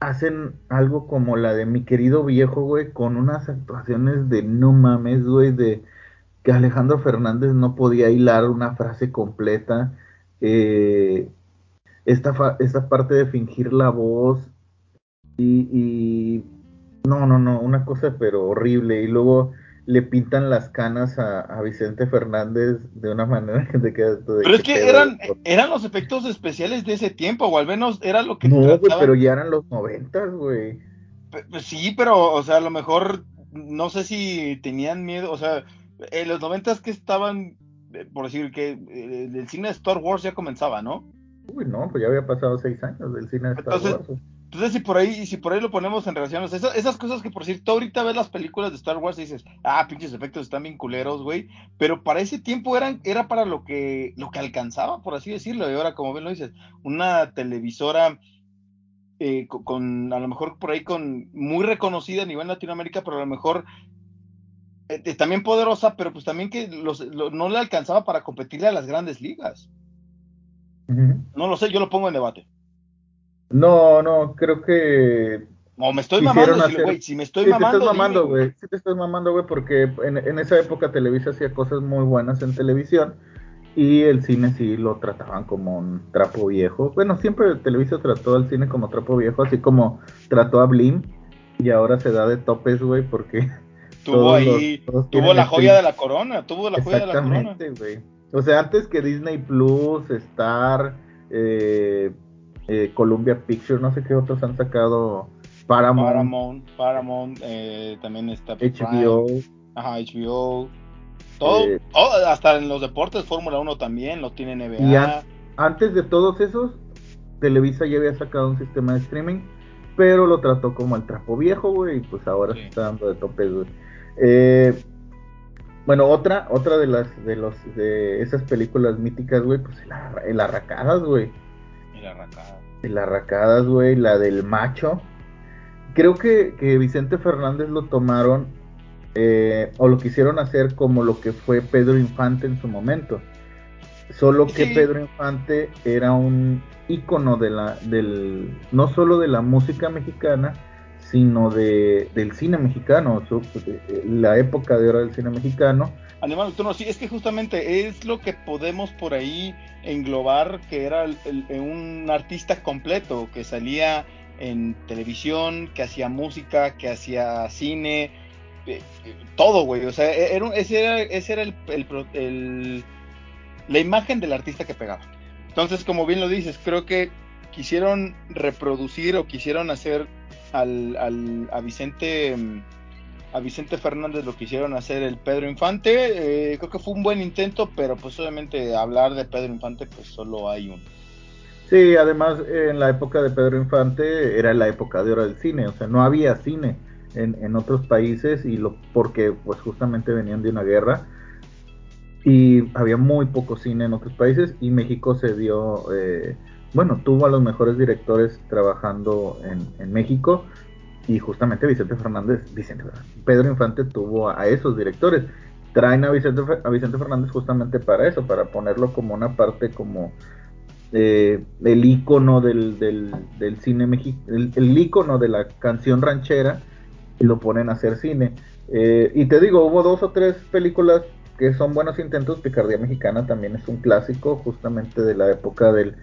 hacen algo como la de mi querido viejo, güey, con unas actuaciones de no mames, güey, de que Alejandro Fernández no podía hilar una frase completa. Eh, esta, esta parte de fingir la voz y, no, no, no, una cosa pero horrible y luego le pintan las canas a, Vicente Fernández de una manera que te queda todo Pero es que eran, eran los efectos especiales de ese tiempo, o al menos era lo que... No, pero ya eran los noventas, güey. Pues sí, pero, o sea, a lo mejor, no sé si tenían miedo, o sea, en los noventas que estaban, eh, por decir que eh, el cine de Star Wars ya comenzaba, ¿no? Uy, no, pues ya había pasado seis años del cine de Star entonces, Wars. Entonces, si por ahí, si por ahí lo ponemos en relación, esas, esas cosas que por tú ahorita ves las películas de Star Wars y dices, ah, pinches efectos están bien culeros, güey. Pero para ese tiempo eran, era para lo que, lo que alcanzaba, por así decirlo. Y ahora, como bien lo dices, una televisora eh, con, a lo mejor por ahí con muy reconocida a nivel Latinoamérica, pero a lo mejor eh, eh, también poderosa, pero pues también que no le alcanzaba para competirle a las grandes ligas. No lo sé, yo lo pongo en debate. No, no, creo que. No, me estoy mamando, si, me estoy mamando. Te estás mamando, güey. Sí, te estás mamando, güey, porque en, esa época Televisa hacía cosas muy buenas en televisión y el cine sí lo trataban como un trapo viejo. Bueno, siempre Televisa trató al cine como trapo viejo, así como trató a Blim y ahora se da de topes, güey, porque. Tuvo ahí, tuvo la joya de la corona, tuvo la joya de la corona. Exactamente, güey. O sea, antes que Disney Plus, Star, eh, eh, Columbia Pictures, no sé qué otros han sacado. Paramount. Paramount, Paramount eh, también está HBO. Ajá, HBO. Todo, Oh, hasta en los deportes, Fórmula 1 también, lo tiene NBA. Y antes de todos esos, Televisa ya había sacado un sistema de streaming, pero lo trató como el trapo viejo, güey, y pues ahora se está dando de tope, güey. Eh, bueno, otra, otra de las, de los, de esas películas míticas, güey, pues el, Arracadas, güey. El Arracadas. El Arracadas, güey, la del macho. Creo que, que Vicente Fernández lo tomaron eh, o lo quisieron hacer como lo que fue Pedro Infante en su momento. Solo que Pedro Infante era un ícono de la, del, no solo de la música mexicana, sino de, del cine mexicano, la época de oro del cine mexicano. Animal Nocturno, sí, es que justamente es lo que podemos por ahí englobar, que era un artista completo, que salía en televisión, que hacía música, que hacía cine, eh, todo, güey. O sea, e, era, ese era, ese era el, la imagen del artista que pegaba. Entonces, como bien lo dices, creo que quisieron reproducir o quisieron hacer al, al, a Vicente a Vicente Fernández lo quisieron hacer el Pedro Infante. Eh, creo que fue un buen intento, pero pues obviamente hablar de Pedro Infante, pues solo hay uno. Sí, además en la época de Pedro Infante era la época de oro del cine, o sea, no había cine en, otros países y lo porque pues justamente venían de una guerra y había muy poco cine en otros países y México se dio, eh, bueno, tuvo a los mejores directores trabajando en, México y justamente Vicente Fernández, Vicente Pedro Infante tuvo a, esos directores. Traen a Vicente, a Vicente Fernández justamente para eso, para ponerlo como una parte como eh, el ícono del, del, cine mexicano, el, ícono de la canción ranchera y lo ponen a hacer cine. Eh, y te digo, hubo dos o tres películas que son buenos intentos. Picardía Mexicana también es un clásico, justamente de la época del,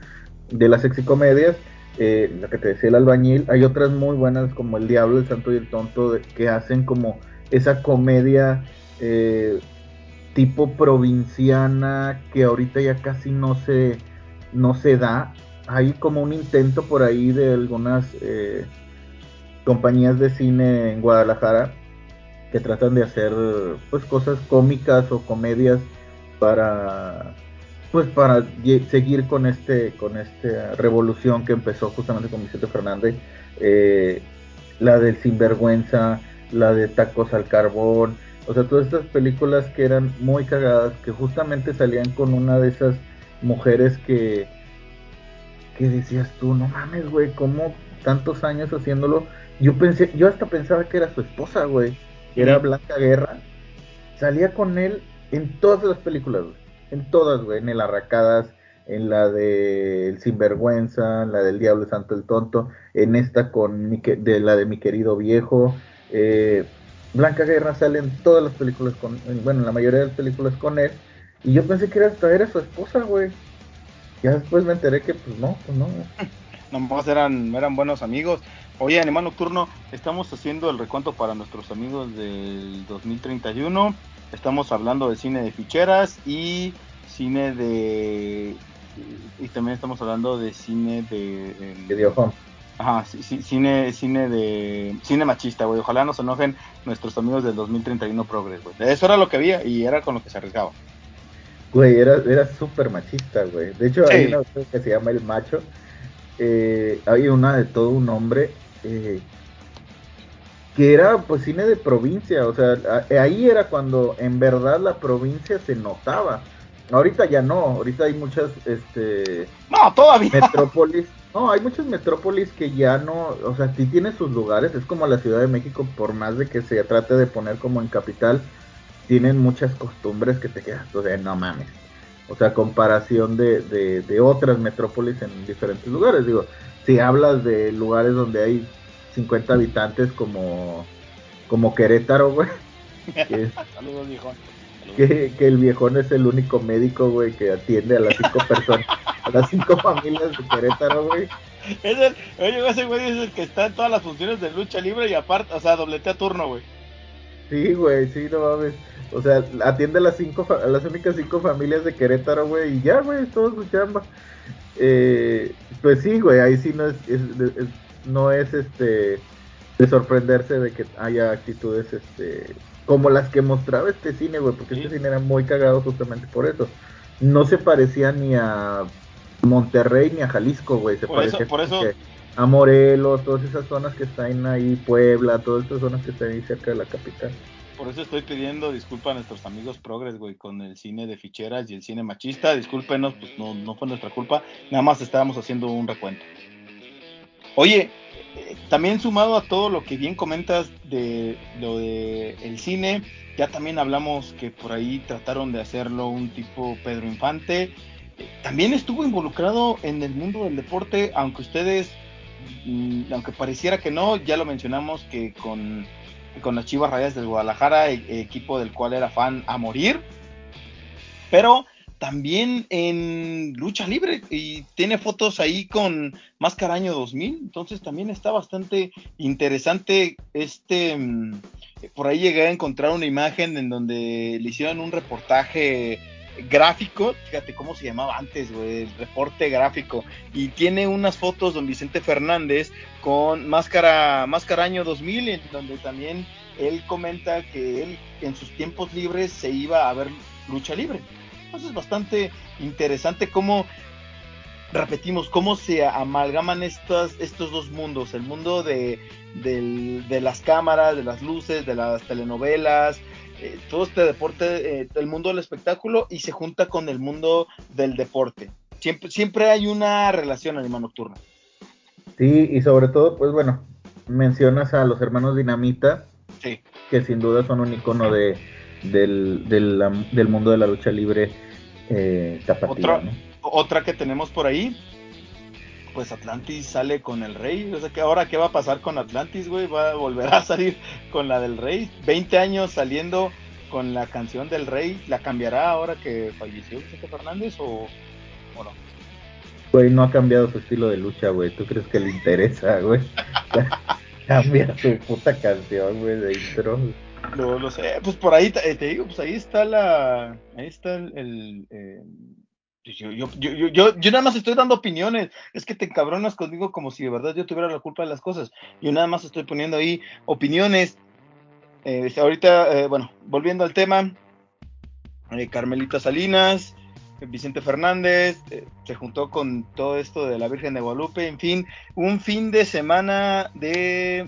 de las sexicomedias. Eh, la que te decía el albañil. Hay otras muy buenas como El Diablo, El Santo y el Tonto, que hacen como esa comedia eh, tipo provinciana que ahorita ya casi no se, no se da. Hay como un intento por ahí de algunas eh, compañías de cine en Guadalajara que tratan de hacer pues cosas cómicas o comedias para pues para seguir con este con esta revolución que empezó justamente con Vicente Fernández eh, la del sinvergüenza la de tacos al carbón o sea todas estas películas que eran muy cagadas que justamente salían con una de esas mujeres que que decías tú no mames güey cómo tantos años haciéndolo yo pensé, yo hasta pensaba que era su esposa, güey. Que era Blanca Guerra. Salía con él en todas las películas, güey. En todas, güey. En el Arracadas, en la de El Sinvergüenza, en la del Diablo Santo el Tonto, en esta con de la de mi querido viejo. Eh, Blanca Guerra sale en todas las películas con, bueno, en la mayoría de las películas con él. Y yo pensé que era hasta era su esposa, güey. Ya después me enteré que pues no, pues no. Nomás eran, eran buenos amigos. Oye, Animal Nocturno, estamos haciendo el recuento para nuestros amigos del 2031. Estamos hablando de cine de ficheras y cine de. Y también estamos hablando de cine de. Videohome. Ajá, cine, cine de. Cine machista, güey. Ojalá nos enojen nuestros amigos del 2031 Progress, güey. Eso era lo que había y era con lo que se arriesgaba. Güey, era, era súper machista, güey. De hecho, hay una que se llama El Macho. Eh, hay una de todo un hombre eh, que era pues cine de provincia, o sea, ahí era cuando en verdad la provincia se notaba. Ahorita ya no, ahorita hay muchas, este... No, todavía. Metrópolis. No, hay muchas metrópolis que ya no, o sea, sí tiene sus lugares, es como la Ciudad de México, por más de que se trate de poner como en capital, tienen muchas costumbres que te quedas, o sea, no mames. O sea, comparación de, de, de otras metrópolis en diferentes lugares, digo, si hablas de lugares donde hay 50 habitantes como, como Querétaro, güey. Que, Saludos, viejón. Que, el viejón es el único médico, güey, que atiende a las cinco personas, a las cinco familias de Querétaro, güey. Es el, oye, ese güey es el que está en todas las funciones de lucha libre y aparte, o sea, dobletea turno, güey. Sí, güey, sí, no mames. O sea, atiende a las cinco, a las únicas cinco familias de Querétaro, güey, y ya, güey, todo su chamba. Eh, pues sí, güey, ahí sí no es, no es este de sorprenderse de que haya actitudes este como las que mostraba este cine, güey, porque este cine era muy cagado justamente por eso. No se parecía ni a Monterrey ni a Jalisco, güey, se por eso, por eso... a Morelos, todas esas zonas que están ahí, Puebla, todas esas zonas que están ahí cerca de la capital. Por eso estoy pidiendo disculpas a nuestros amigos progres, güey, con el cine de ficheras y el cine machista. Discúlpenos, pues no, no fue nuestra culpa. Nada más estábamos haciendo un recuento. Oye, eh, también sumado a todo lo que bien comentas de lo de el cine, ya también hablamos que por ahí trataron de hacerlo un tipo Pedro Infante. Eh, también estuvo involucrado en el mundo del deporte, aunque ustedes, mm, aunque pareciera que no, ya lo mencionamos que con con las Chivas Rayas del Guadalajara, e, equipo del cual era fan a morir, pero también en lucha libre y tiene fotos ahí con Máscara Año 2000, entonces también está bastante interesante este, mm, por ahí llegué a encontrar una imagen en donde le hicieron un reportaje gráfico, fíjate cómo se llamaba antes, güey, el reporte gráfico, y tiene unas fotos don Vicente Fernández con Máscara, Máscara Año 2000, en donde también él comenta que él en sus tiempos libres se iba a ver lucha libre. Entonces es bastante interesante cómo, repetimos, cómo se amalgaman estas, estos dos mundos, el mundo de, de las cámaras, de las luces, de las telenovelas, eh, todo este deporte, eh, el mundo del espectáculo y se junta con el mundo del deporte. Siempre, siempre hay una relación Anima Nocturna. Sí, y sobre todo, pues bueno, mencionas a los hermanos Dinamita, sí. que sin duda son un icono de, del, del, mundo de la lucha libre eh, otra, otra que tenemos por ahí, pues Atlantis sale con el Rey. O sea, que ahora qué va a pasar con Atlantis, güey? Va a volver a salir con la del Rey. 20 años saliendo con la canción del Rey. ¿La cambiará ahora que falleció Vicente Fernández o, o no? Güey, no ha cambiado su estilo de lucha, güey. ¿Tú crees que le interesa, güey? Cambia su puta canción, güey, de intro. No lo sé, pues por ahí te, digo, pues ahí está la, ahí está el, eh, yo, yo, nada más estoy dando opiniones. Es que te encabronas conmigo como si de verdad yo tuviera la culpa de las cosas. Yo nada más estoy poniendo ahí opiniones. Eh, ahorita, eh, bueno, volviendo al tema, eh, Carmelita Salinas, Vicente Fernández, se juntó con todo esto de la Virgen de Guadalupe, en fin, un fin de semana de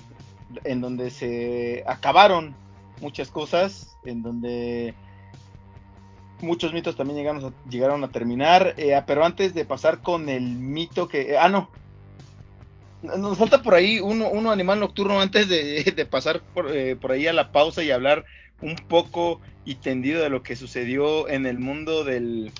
en donde se acabaron muchas cosas, en donde muchos mitos también llegaron a, llegaron a terminar, eh, pero antes de pasar con el mito que... ah, no. Nos falta por ahí uno, uno animal nocturno antes de, pasar eh, por, ahí a la pausa y hablar un poco y tendido de lo que sucedió en el mundo del,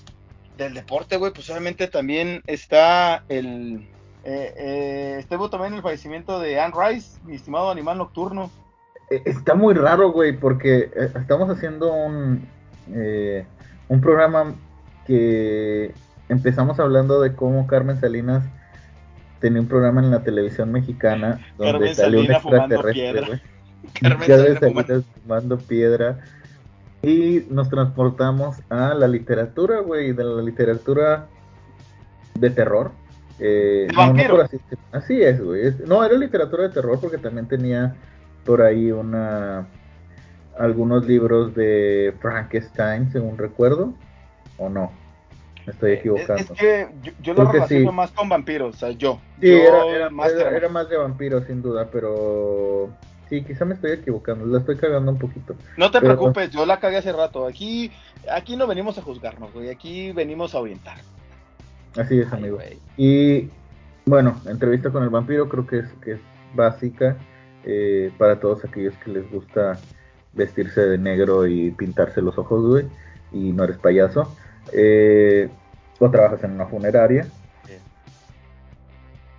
del deporte, güey. Pues obviamente también está el... Eh, estuvo también el fallecimiento de Anne Rice, mi estimado animal nocturno. Está muy raro, güey, porque estamos haciendo un un programa que empezamos hablando de cómo Carmen Salinas tenía un programa en la televisión mexicana donde salió un extraterrestre, Carmen Salinas fumando piedra. Y nos transportamos a la literatura, güey, de la literatura de terror. Eh, así, es, güey. no, era literatura de terror porque también tenía por ahí una algunos libros de Frankenstein, según recuerdo, o no. Me estoy equivocando. Es que yo, lo relaciono más con vampiros, o sea, yo. Sí, era, más era, más de vampiros, sin duda, pero sí, quizá me estoy equivocando, la estoy cagando un poquito. No te preocupes, yo la cagué hace rato. Aquí, aquí no venimos a juzgarnos, güey, aquí venimos a orientar. Así es, amigo. y bueno, entrevista con el vampiro creo que es, que es básica eh, para todos aquellos que les gusta vestirse de negro y pintarse los ojos, güey, y no eres payaso. Eh, o trabajas en una funeraria.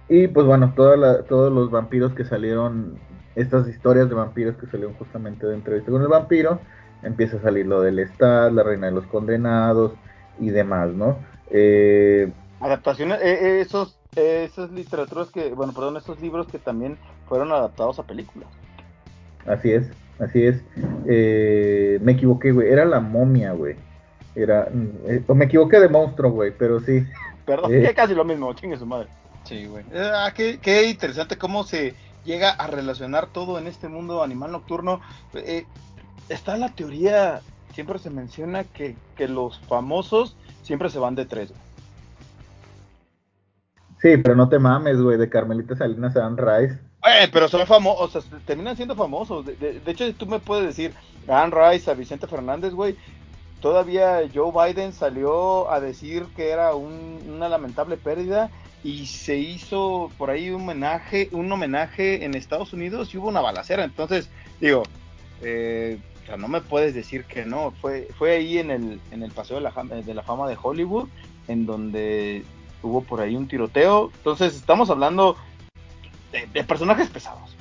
Y pues bueno, todos los vampiros que salieron, estas historias de vampiros que salieron justamente de entrevista con el vampiro, empieza a salir lo del Estado, la Reina de los Condenados y demás, ¿no? Eh, Adaptaciones, eh, esos, esas literaturas que, bueno, perdón, esos libros que también fueron adaptados a películas. Así es. Así es. Eh, me equivoqué, güey. Era la momia, güey. Era. Eh, o me equivoqué de monstruo, güey, pero sí. Perdón, eh, casi lo mismo, chingue su madre. Sí, güey. Ah, qué, qué, interesante cómo se llega a relacionar todo en este mundo animal nocturno. está la teoría, siempre se menciona que, que los famosos siempre se van de tres. güey. Sí, pero no te mames, güey, de Carmelita Salinas a Anne Rice. Eh, pero son famosos, o sea, terminan siendo famosos. De, de- hecho, tú me puedes decir, a Anne Rice, a Vicente Fernández, güey. Todavía Joe Biden salió a decir que era un- una lamentable pérdida y se hizo por ahí un homenaje, un homenaje en Estados Unidos y hubo una balacera. Entonces, digo, eh, no me puedes decir que no. Fue, fue ahí en el, en el Paseo de la, de la Fama de Hollywood, en donde hubo por ahí un tiroteo. Entonces, estamos hablando de, de personajes pesados.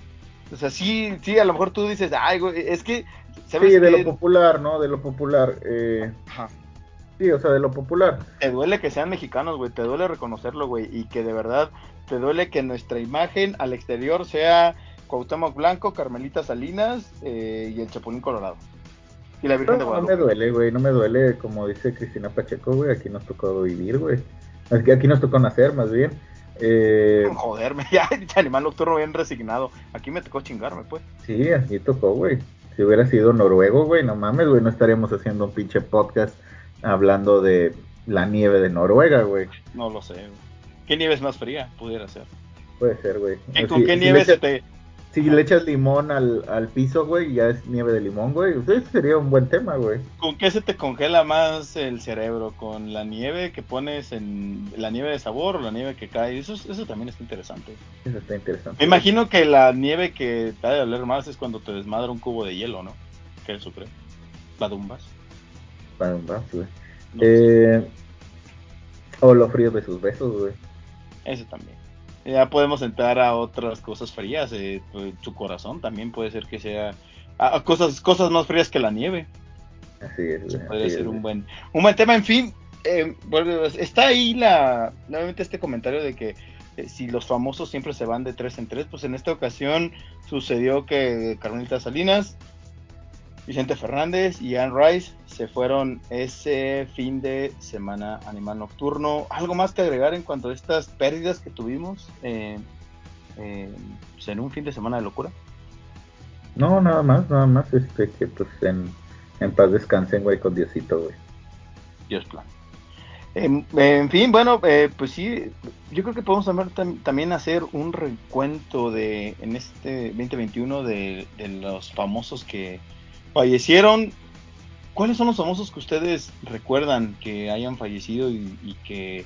O sea, sí, sí, a lo mejor tú dices, ay, güey, es que, ¿sabes Sí, de qué? lo popular, ¿no? De lo popular. Eh, Ajá. sí, o sea, de lo popular. Te duele que sean mexicanos, güey, te duele reconocerlo, güey, y que de verdad te duele que nuestra imagen al exterior sea Cuauhtémoc Blanco, Carmelita Salinas eh, y el Chapulín Colorado. Y la Virgen de No, no me Guadalupe. duele, güey, no me duele, como dice Cristina Pacheco, güey, aquí nos tocó vivir, güey. Aquí nos tocó nacer, más bien. Eh, Joderme, ya, ese animal nocturno bien resignado. Aquí me tocó chingarme, pues. sí, aquí tocó, güey. Si hubiera sido noruego, güey, no mames, güey, no estaríamos haciendo un pinche podcast hablando de la nieve de Noruega, güey. No lo sé, güey. ¿Qué nieve es más fría? Pudiera ser. Puede ser, güey. ¿Qué- Si- ¿Con qué si nieve le se te, Si le echas limón al, al piso, güey, ya es nieve de limón, güey. Ese sería un buen tema, güey. ¿Con qué se te congela más el cerebro? ¿Con la nieve que pones en la nieve de sabor o la nieve que cae? Eso, es- eso también está interesante. Eso está interesante. Me imagino que la nieve que te ha de doler más es cuando te desmadra un cubo de hielo, ¿no? Que eso creo. La dumbas. Para un vaso, güey. No. Eh, o lo frío de sus besos, güey. Eso también. Ya podemos entrar a otras cosas frías. eh, pues, tu corazón también puede ser que sea. a- a cosas, cosas más frías que la nieve. Así es, güey. Podría así ser es, un buen, un buen tema. En fin, eh, vuelve- está ahí la nuevamente este comentario de que eh, si los famosos siempre se van de tres en tres, pues en esta ocasión sucedió que Carmelita Salinas, Vicente Fernández y Anne Rice se fueron ese fin de semana animal nocturno. ¿Algo más que agregar en cuanto a estas pérdidas que tuvimos eh, eh, en un fin de semana de locura? No, nada más, nada más. Este, que pues en, en paz descansen, güey, con Diosito, güey. Dios plan. En, en fin, bueno, eh, pues sí, yo creo que podemos también, tam- también hacer un recuento de en este 2021 de, de los famosos que fallecieron. ¿Cuáles son los famosos que ustedes recuerdan que hayan fallecido y, que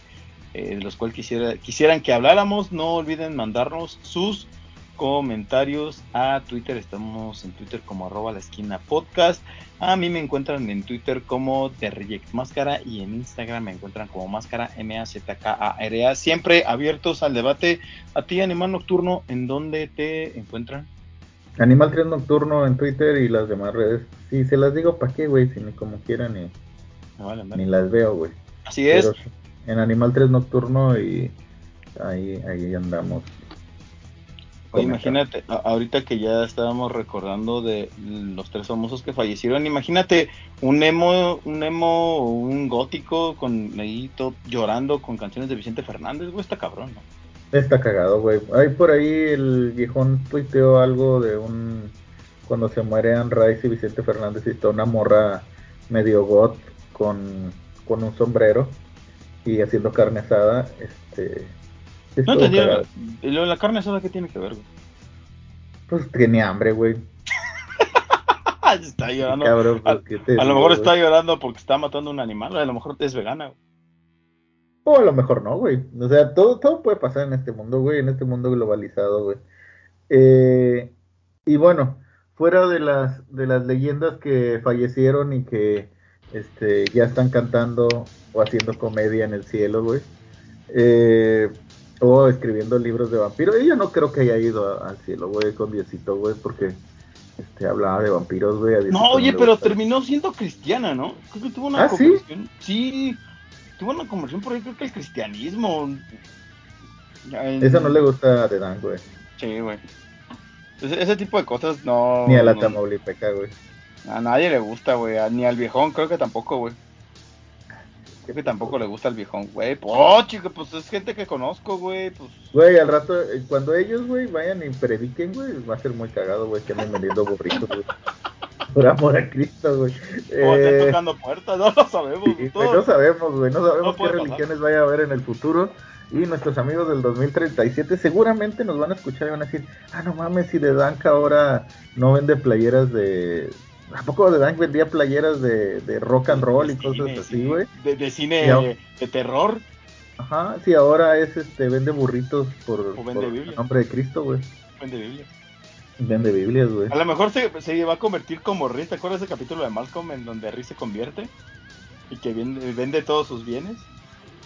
eh, de los cuales quisiera, quisieran que habláramos? No olviden mandarnos sus comentarios a Twitter. Estamos en Twitter como arroba la esquina podcast. A mí me encuentran en Twitter como The Reject Máscara y en Instagram me encuentran como Máscara M-A-Z-K-A-R-A. Siempre abiertos al debate. A ti, Animal Nocturno, ¿en dónde te encuentran? Animal 3 Nocturno en Twitter y las demás redes. Si se las digo, ¿para qué, güey? Si ni como quieran ni, vale, ni las veo, güey. Así es. En Animal 3 Nocturno y ahí, ahí andamos. Oye, imagínate, a- ahorita que ya estábamos recordando de los tres famosos que fallecieron, imagínate un emo, un emo, un gótico con ahí todo llorando con canciones de Vicente Fernández, güey, está cabrón, ¿no? Está cagado, güey. Ahí por ahí el viejón tuiteó algo de un. Cuando se muere Anne Rice y Vicente Fernández y está una morra medio got con, con un sombrero y haciendo carne asada. Este. No entendí, cagado. ¿y lo de la carne asada qué tiene que ver, güey? Pues tenía hambre, güey. está llorando. Cabrón, a, pues, ¿qué te a lo mejor güey? está llorando porque está matando un animal, a lo mejor es vegana. güey. O a lo mejor no, güey. O sea, todo, todo puede pasar en este mundo, güey, en este mundo globalizado, güey. Eh, y bueno, fuera de las, de las leyendas que fallecieron y que este, ya están cantando o haciendo comedia en el cielo, güey. eh, o escribiendo libros de vampiros. Ella no creo que haya ido al cielo, güey, con Diosito, güey, porque este, hablaba de vampiros, güey. No, oye, pero terminó siendo cristiana, ¿no? Creo que tuvo una ¿Ah, sí? Sí, tuvo una conversión por ahí, creo que el cristianismo. Eso no le gusta a The Dan, güey. Sí, güey. Ese, ese tipo de cosas no. Ni a la no- Tamaulipeca, güey. A nadie le gusta, güey. Ni al viejón, creo que tampoco, güey. Creo que tampoco le gusta al viejón, güey. Oh, chico, pues es gente que conozco, güey. Pues. Güey, al rato, eh, cuando ellos, güey, vayan y prediquen, güey, va a ser muy cagado, güey, que anden vendiendo burritos, güey. Por amor a Cristo, güey. O están Eh, tocando puertas, no lo sabemos. sí, todo- no sabemos, güey, no sabemos No qué puede pasar. religiones vaya a haber en el futuro. Y nuestros amigos del 2037 seguramente nos van a escuchar y van a decir, ah, no mames, si The Dank ahora no vende playeras de... ¿A poco The Dank vendía playeras de, de rock and roll y de cosas cine, así, sí, güey? De, de cine Y ahora- de terror. Ajá, sí, ahora es este, vende burritos por, O vende por el nombre de Cristo, güey. Vende Biblia. Vende Biblias, güey. A lo mejor se, se va a convertir como Riz. ¿Te acuerdas ese capítulo de Malcolm en donde Riz se convierte? Y que vende, vende todos sus bienes.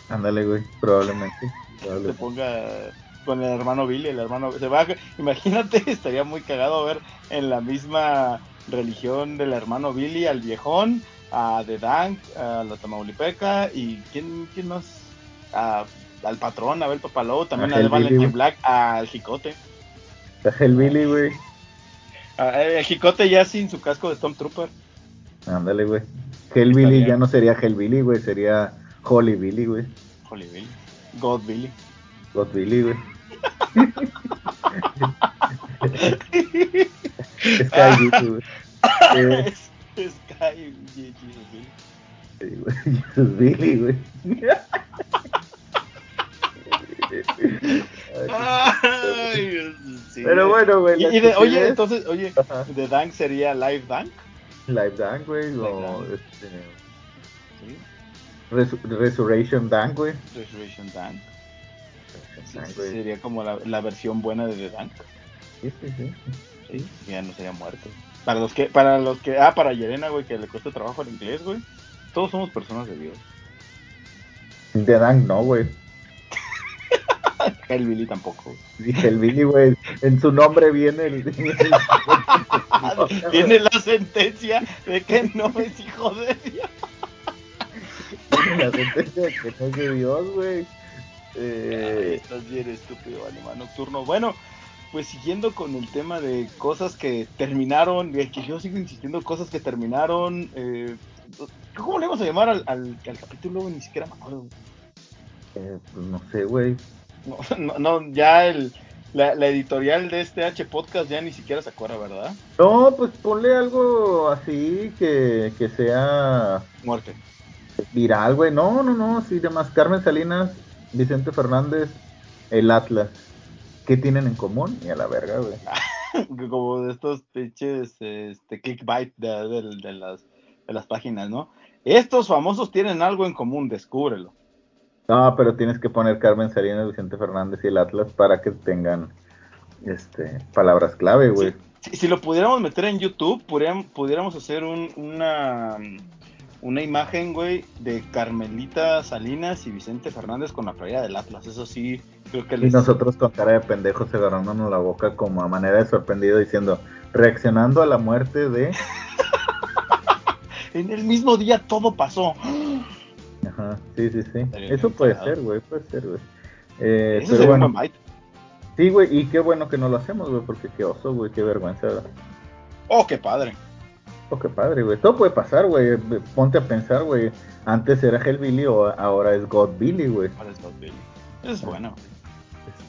Ándale, güey, probablemente. Se probablemente. ponga con el hermano Billy, el hermano. Se va, a- imagínate, estaría muy cagado ver en la misma religión del hermano Billy al viejón, a The Dank, a la Tamaulipeca y ¿quién, quién más? A- al patrón, a Abel Papalou, también A a, güey. Black, al Jicote. Está Hellbilly, güey. A- el Jicote ya sin su casco de Stormtrooper. Ándale, güey. Hellbilly ya no sería Hellbilly, güey, sería Holy Billy, güey. Holy Billy. God Billy. God Billy, güey. Sky Billy, güey. Eh, Sky Jesus Billy. güey. Ay, sí. Pero bueno, güey. Y, de- oye, entonces, oye, Ajá. ¿de Dank sería Live Dank? Live Dank, güey. O este, Sí. Resu- Resurrection Dank, güey. Resurrection Dank. Sí, sería como la, la versión buena de The Dank. Sí, sí, sí. Sí, ya no sería muerto. Para los que, para los que, ah, para Yerena, güey, que le cuesta trabajo el inglés, güey. Todos somos personas de Dios. De Dank no, güey. El Billy tampoco. Dije el Billy, güey. En su nombre viene el. Tiene la sentencia de que no es hijo de Dios. Tiene la sentencia de que no es de Dios, güey. Eh, estás bien estúpido, animal nocturno. Bueno, pues siguiendo con el tema de cosas que terminaron, de que yo sigo insistiendo, cosas que terminaron. eh, ¿Cómo le vamos a llamar al, al, al capítulo? Ni siquiera me acuerdo. eh, pues no sé, güey. No, no, no, ya el, la, la editorial de este H podcast ya ni siquiera se acuerda, ¿verdad? No, pues ponle algo así que, que sea Muerte. viral, güey. No, no, no. Sí, demás. Carmen Salinas, Vicente Fernández, el Atlas. ¿Qué tienen en común? Y a la verga, güey. Como de estos pinches este, clickbait de, de- de las, de las páginas, ¿no? Estos famosos tienen algo en común, descúbrelo. No, pero tienes que poner Carmen Salinas, Vicente Fernández y el Atlas para que tengan este palabras clave, güey. Si, si lo pudiéramos meter en YouTube, pudiéramos, pudiéramos hacer un- una, una imagen, güey, de Carmelita Salinas y Vicente Fernández con la playa del Atlas. Eso sí, creo que Y les... nosotros con cara de pendejos agarrándonos la boca como a manera de sorprendido diciendo, reaccionando a la muerte de... En el mismo día todo pasó. Ajá, sí, sí, sí. Eso puede ser, güey, puede ser, güey. Eh, Eso pero bueno, sí, güey, y qué bueno que no lo hacemos, güey, porque qué oso, güey, qué vergüenza. Oh, qué padre. Oh, qué padre, güey. Todo puede pasar, güey. Ponte a pensar, güey. Antes era Hellbilly o ahora es God Billy, güey. ¿Cuál es Godbilly? Eso es bueno.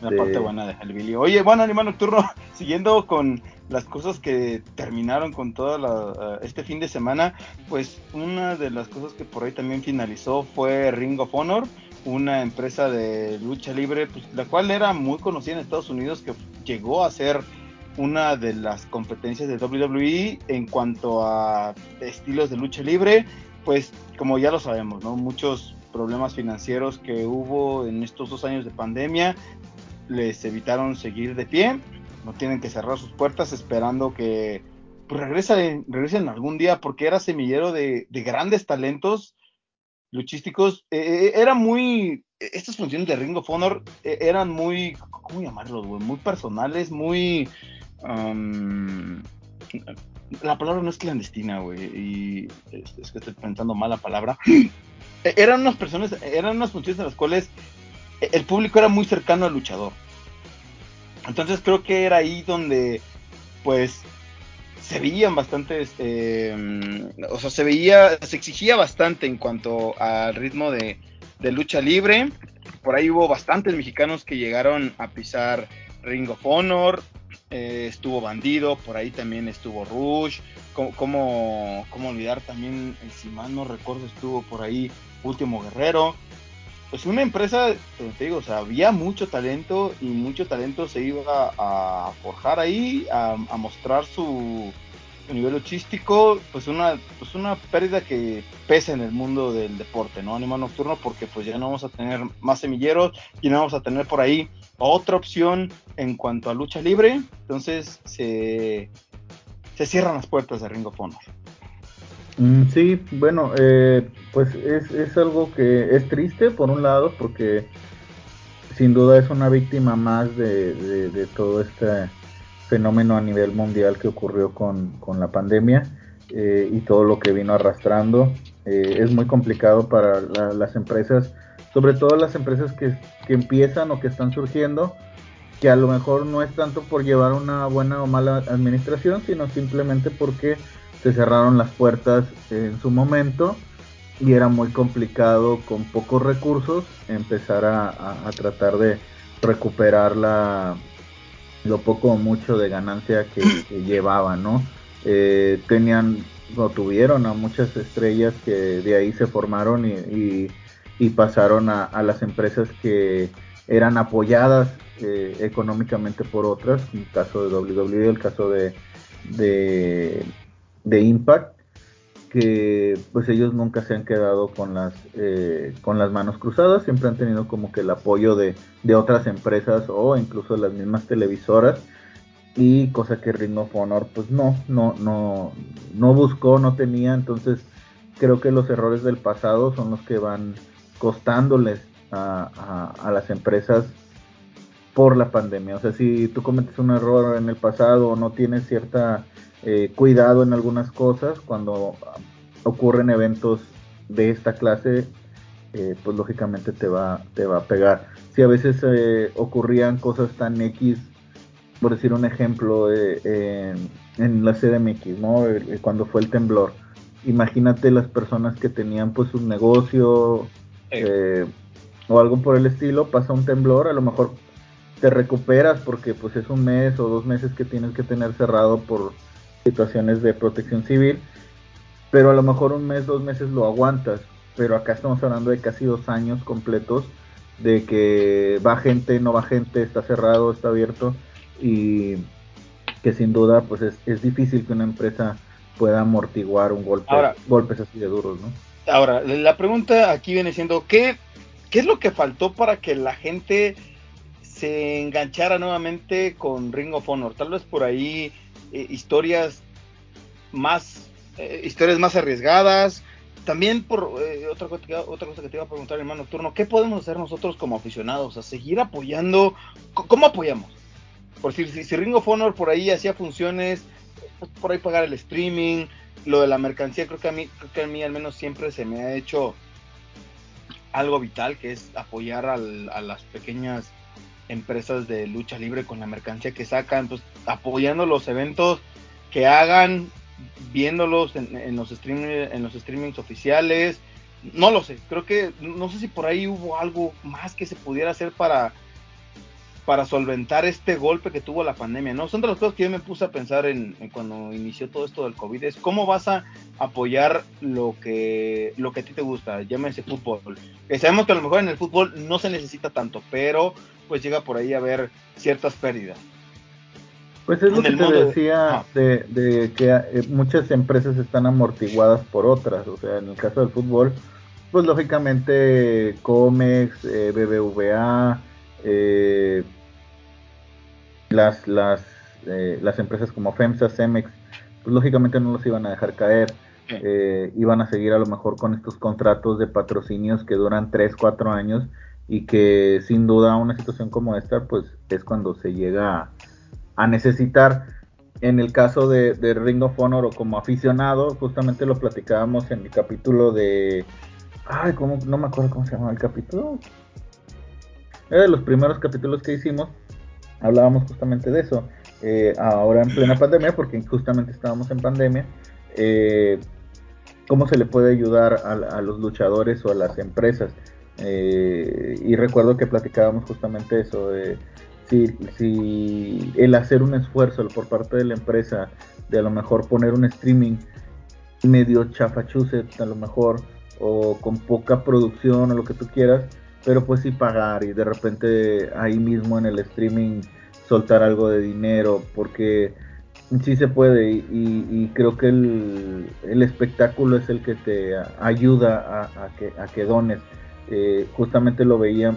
La Este, parte buena de Hellbilly. Oye, bueno, Animal Nocturno, siguiendo con las cosas que terminaron con toda la, eh, este fin de semana, pues una de las cosas que por ahí también finalizó fue Ring of Honor, una empresa de lucha libre, pues, la cual era muy conocida en Estados Unidos, que llegó a ser una de las competencias de WWE en cuanto a estilos de lucha libre, pues como ya lo sabemos, ¿no? Muchos problemas financieros que hubo en estos dos años de pandemia les evitaron seguir de pie, no tienen que cerrar sus puertas esperando que pues, regresen, regresen algún día porque era semillero de, de grandes talentos luchísticos. Eh, eh, era muy, estas funciones de Ring of Honor eh, eran muy, ¿cómo llamarlos, güey? Muy personales, muy... um, la palabra no es clandestina, güey, y es, que estoy pensando mal la palabra. Eh, eran unas personas, eran unas funciones en las cuales el público era muy cercano al luchador. Entonces creo que era ahí donde, pues, se veían bastantes, eh, o sea, se veía, se exigía bastante en cuanto al ritmo de, lucha libre. Por ahí hubo bastantes mexicanos que llegaron a pisar Ring of Honor. eh, estuvo Bandido, por ahí también estuvo Rush, ¿cómo, cómo, olvidar también, si mal no recuerdo, estuvo por ahí Último Guerrero. Pues una empresa, te digo, o sea, había mucho talento y mucho talento se iba a forjar ahí, a, mostrar su, nivel luchístico, pues una, pues una pérdida que pesa en el mundo del deporte, ¿no? Animal nocturno, porque pues ya no vamos a tener más semilleros y no vamos a tener por ahí otra opción en cuanto a lucha libre, entonces se, se cierran las puertas de Ring of Honor. Mm, sí, bueno, eh, pues es, es, algo que es triste por un lado porque sin duda es una víctima más de, todo este fenómeno a nivel mundial que ocurrió con, la pandemia eh, y todo lo que vino arrastrando. Eh, es muy complicado para las empresas, sobre todo las empresas que empiezan o que están surgiendo, que a lo mejor no es tanto por llevar una buena o mala administración, sino simplemente porque se cerraron las puertas en su momento y era muy complicado con pocos recursos empezar a, tratar de recuperar la, lo poco o mucho de ganancia que, llevaban, ¿no? Eh, tenían o tuvieron a muchas estrellas que de ahí se formaron y, pasaron a, las empresas que eran apoyadas eh, económicamente por otras, el caso de WWE, el caso de, de Impact que pues ellos nunca se han quedado con las eh, con las manos cruzadas siempre han tenido como que el apoyo de, otras empresas o incluso las mismas televisoras y cosa que Ring of Honor pues no no no no buscó no tenía entonces creo que los errores del pasado son los que van costándoles a, a las empresas por la pandemia. O sea si tú cometes un error en el pasado o no tienes cierta eh, cuidado en algunas cosas. Cuando ocurren eventos de esta clase eh, pues lógicamente te va te va a pegar. Si a veces eh, ocurrían cosas tan x por decir un ejemplo en, en, la CDMX no cuando fue el temblor. Imagínate las personas que tenían pues un negocio o algo por el estilo pasa un temblor a lo mejor te recuperas porque pues es un mes o dos meses que tienes que tener cerrado por situaciones de protección civil, pero a lo mejor un mes, dos meses lo aguantas, pero acá estamos hablando de casi dos años completos de que va gente, no va gente, está cerrado, está abierto y que sin duda pues es, difícil que una empresa pueda amortiguar un golpe, golpes así de duros, ¿no? Ahora, la pregunta aquí viene siendo, ¿qué, ¿qué es lo que faltó para que la gente se enganchara nuevamente con Ring of Honor? Tal vez por ahí eh, historias más eh, historias más arriesgadas. También por eh, otra, otra cosa que te iba a preguntar, hermano Nocturno, ¿qué podemos hacer nosotros como aficionados? A seguir apoyando. ¿Cómo apoyamos? Por si, si, Ring of Honor por ahí hacía funciones, pues, por ahí pagar el streaming, lo de la mercancía, creo que a mí, creo que a mí al menos siempre se me ha hecho algo vital, que es apoyar a las pequeñas empresas de lucha libre con la mercancía que sacan, pues apoyando los eventos que hagan, viéndolos en, los streaming, en los streamings oficiales. No lo sé, creo que no sé si por ahí hubo algo más que se pudiera hacer para para solventar este golpe que tuvo la pandemia, ¿no? Son de las cosas que yo me puse a pensar en, cuando inició todo esto del COVID, es cómo vas a apoyar lo que, lo que a ti te gusta, llámese fútbol. Que sabemos que a lo mejor en el fútbol no se necesita tanto, pero pues llega por ahí a haber ciertas pérdidas. Pues es lo que te decía de, que eh, muchas empresas están amortiguadas por otras, o sea, en el caso del fútbol, pues lógicamente Comex, eh, BBVA, eh, las, las, eh, las empresas como FEMSA, Cemex, pues lógicamente no los iban a dejar caer. Eh, iban a seguir a lo mejor con estos contratos de patrocinios que duran 3, 4 años y que sin duda una situación como esta pues es cuando se llega a, necesitar. En el caso de, de, Ring of Honor o como aficionado, justamente lo platicábamos en el capítulo de... Ay, ¿cómo? no me acuerdo cómo se llama el capítulo. Era de los primeros capítulos que hicimos, hablábamos justamente de eso. Eh, ahora en plena pandemia, porque justamente estábamos en pandemia, eh, cómo se le puede ayudar a, los luchadores o a las empresas. Eh, y recuerdo que platicábamos justamente eso, de si, si el hacer un esfuerzo por parte de la empresa de a lo mejor poner un streaming medio chafachusset a lo mejor o con poca producción o lo que tú quieras pero pues sí pagar y de repente ahí mismo en el streaming soltar algo de dinero porque sí se puede y, creo que el, espectáculo es el que te ayuda a, que, a que dones. Eh, justamente lo veía,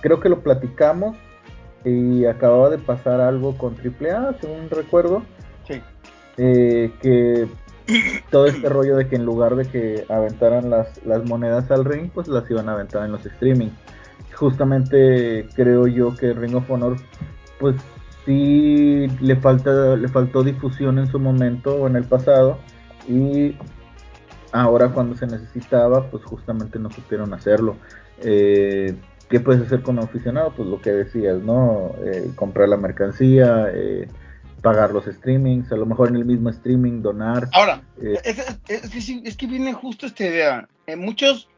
creo que lo platicamos y acababa de pasar algo con AAA, según recuerdo. Sí. Eh, que todo este rollo de que en lugar de que aventaran las, las monedas al ring, pues las iban a aventar en los streaming. Justamente creo yo que Ring of Honor, pues sí le falta, le faltó difusión en su momento o en el pasado y ahora cuando se necesitaba, pues justamente no supieron hacerlo. Eh, ¿Qué puedes hacer como aficionado? Pues lo que decías, ¿no? Eh, comprar la mercancía, eh, pagar los streamings, a lo mejor en el mismo streaming donar. Ahora, eh, es, que, viene justo esta idea. muchos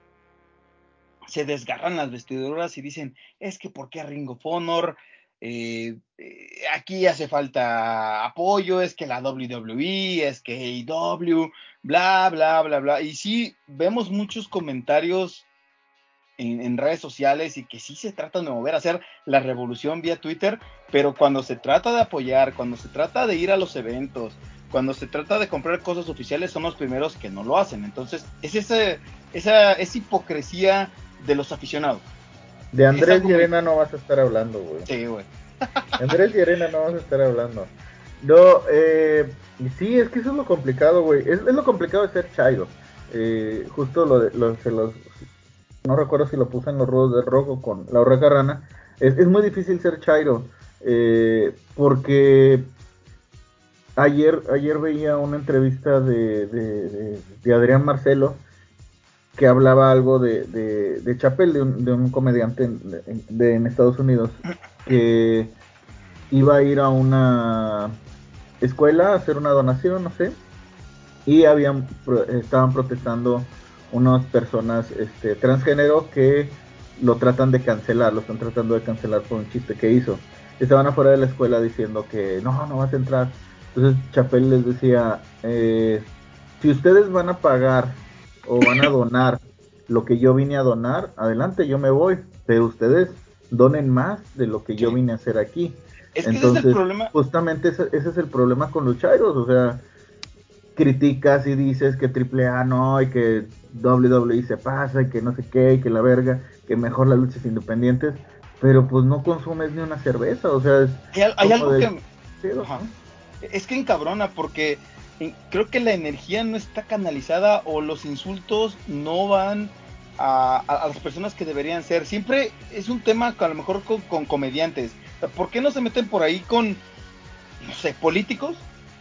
se desgarran las vestiduras y dicen, es que ¿por qué Ring of Honor? Eh, eh, aquí hace falta apoyo, es que la WWE, es que AEW, bla, bla, bla, bla. Y sí, vemos muchos comentarios en, redes sociales y que sí se tratan de mover, hacer la revolución vía Twitter, pero cuando se trata de apoyar, cuando se trata de ir a los eventos, cuando se trata de comprar cosas oficiales, son los primeros que no lo hacen. Entonces, es esa, esa, esa hipocresía de los aficionados. De Andrés y Arena no vas a estar hablando, güey. Sí, güey. Andrés y Arena no vas a estar hablando. No, eh, sí, es que eso es lo complicado, güey. Es, lo complicado de ser Chairo. Eh, justo lo, de, lo se los no recuerdo si lo puse en los rudos de rojo con la Orreca Rana, es, muy difícil ser Chairo, eh, porque ayer, ayer veía una entrevista de, Adrián Marcelo que hablaba algo de, de, Chapel, de un, de un comediante en, Estados Unidos, que iba a ir a una escuela a hacer una donación, no sé, y habían estaban protestando unas personas este, transgénero que lo tratan de cancelar, lo están tratando de cancelar por un chiste que hizo. Estaban afuera de la escuela diciendo que no, no vas a entrar. Entonces Chapel les decía, eh, si ustedes van a pagar o van a donar lo que yo vine a donar, adelante, yo me voy, pero ustedes donen más de lo que yo vine a hacer aquí. Entonces, justamente ese, ese, es el problema con los chairos, o sea, criticas y dices que AAA no y que WWE se pasa y que no sé qué y que la verga, que mejor las luchas independientes, pero pues no consumes ni una cerveza, o sea, hay, algo que es que encabrona porque creo que la energía no está canalizada o los insultos no van a, las personas que deberían ser. Siempre es un tema a lo mejor con, comediantes. ¿Por qué no se meten por ahí con, no sé, políticos?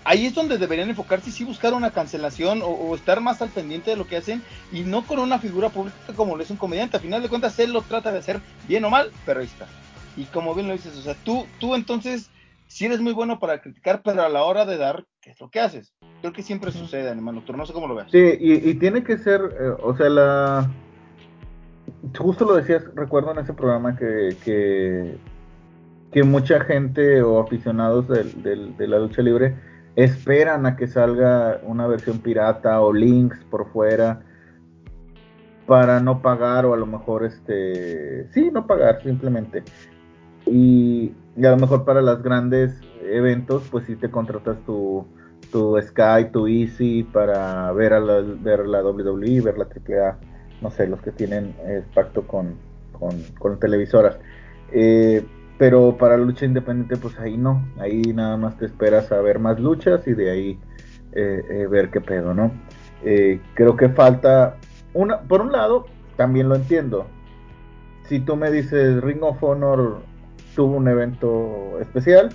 ahí es donde deberían enfocarse y sí buscar una cancelación o, estar más al pendiente de lo que hacen y no con una figura pública como lo es un comediante. A final de cuentas, él lo trata de hacer bien o mal, pero ahí está. Y como bien lo dices, o sea, tú, tú entonces sí eres muy bueno para criticar, pero a la hora de dar, ¿qué es lo que haces? Creo que siempre sucede, hermano. Tú no sé cómo lo ves. Sí, y, tiene que ser, eh, o sea, la. Justo lo decías, recuerdo en ese programa que, que, que mucha gente o aficionados de la lucha libre esperan a que salga una versión pirata o links por fuera para no pagar o a lo mejor este sí no pagar simplemente y, a lo mejor para los grandes eventos pues sí te contratas tu tu Sky tu Easy para ver a la, ver la WWE ver la AAA no sé los que tienen eh, pacto con con, con televisoras eh, pero para lucha independiente, pues ahí no. Ahí nada más te esperas a ver más luchas y de ahí eh, eh, ver qué pedo, ¿no? Eh, creo que falta. Una, por un lado, también lo entiendo. Si tú me dices Ring of Honor tuvo un evento especial,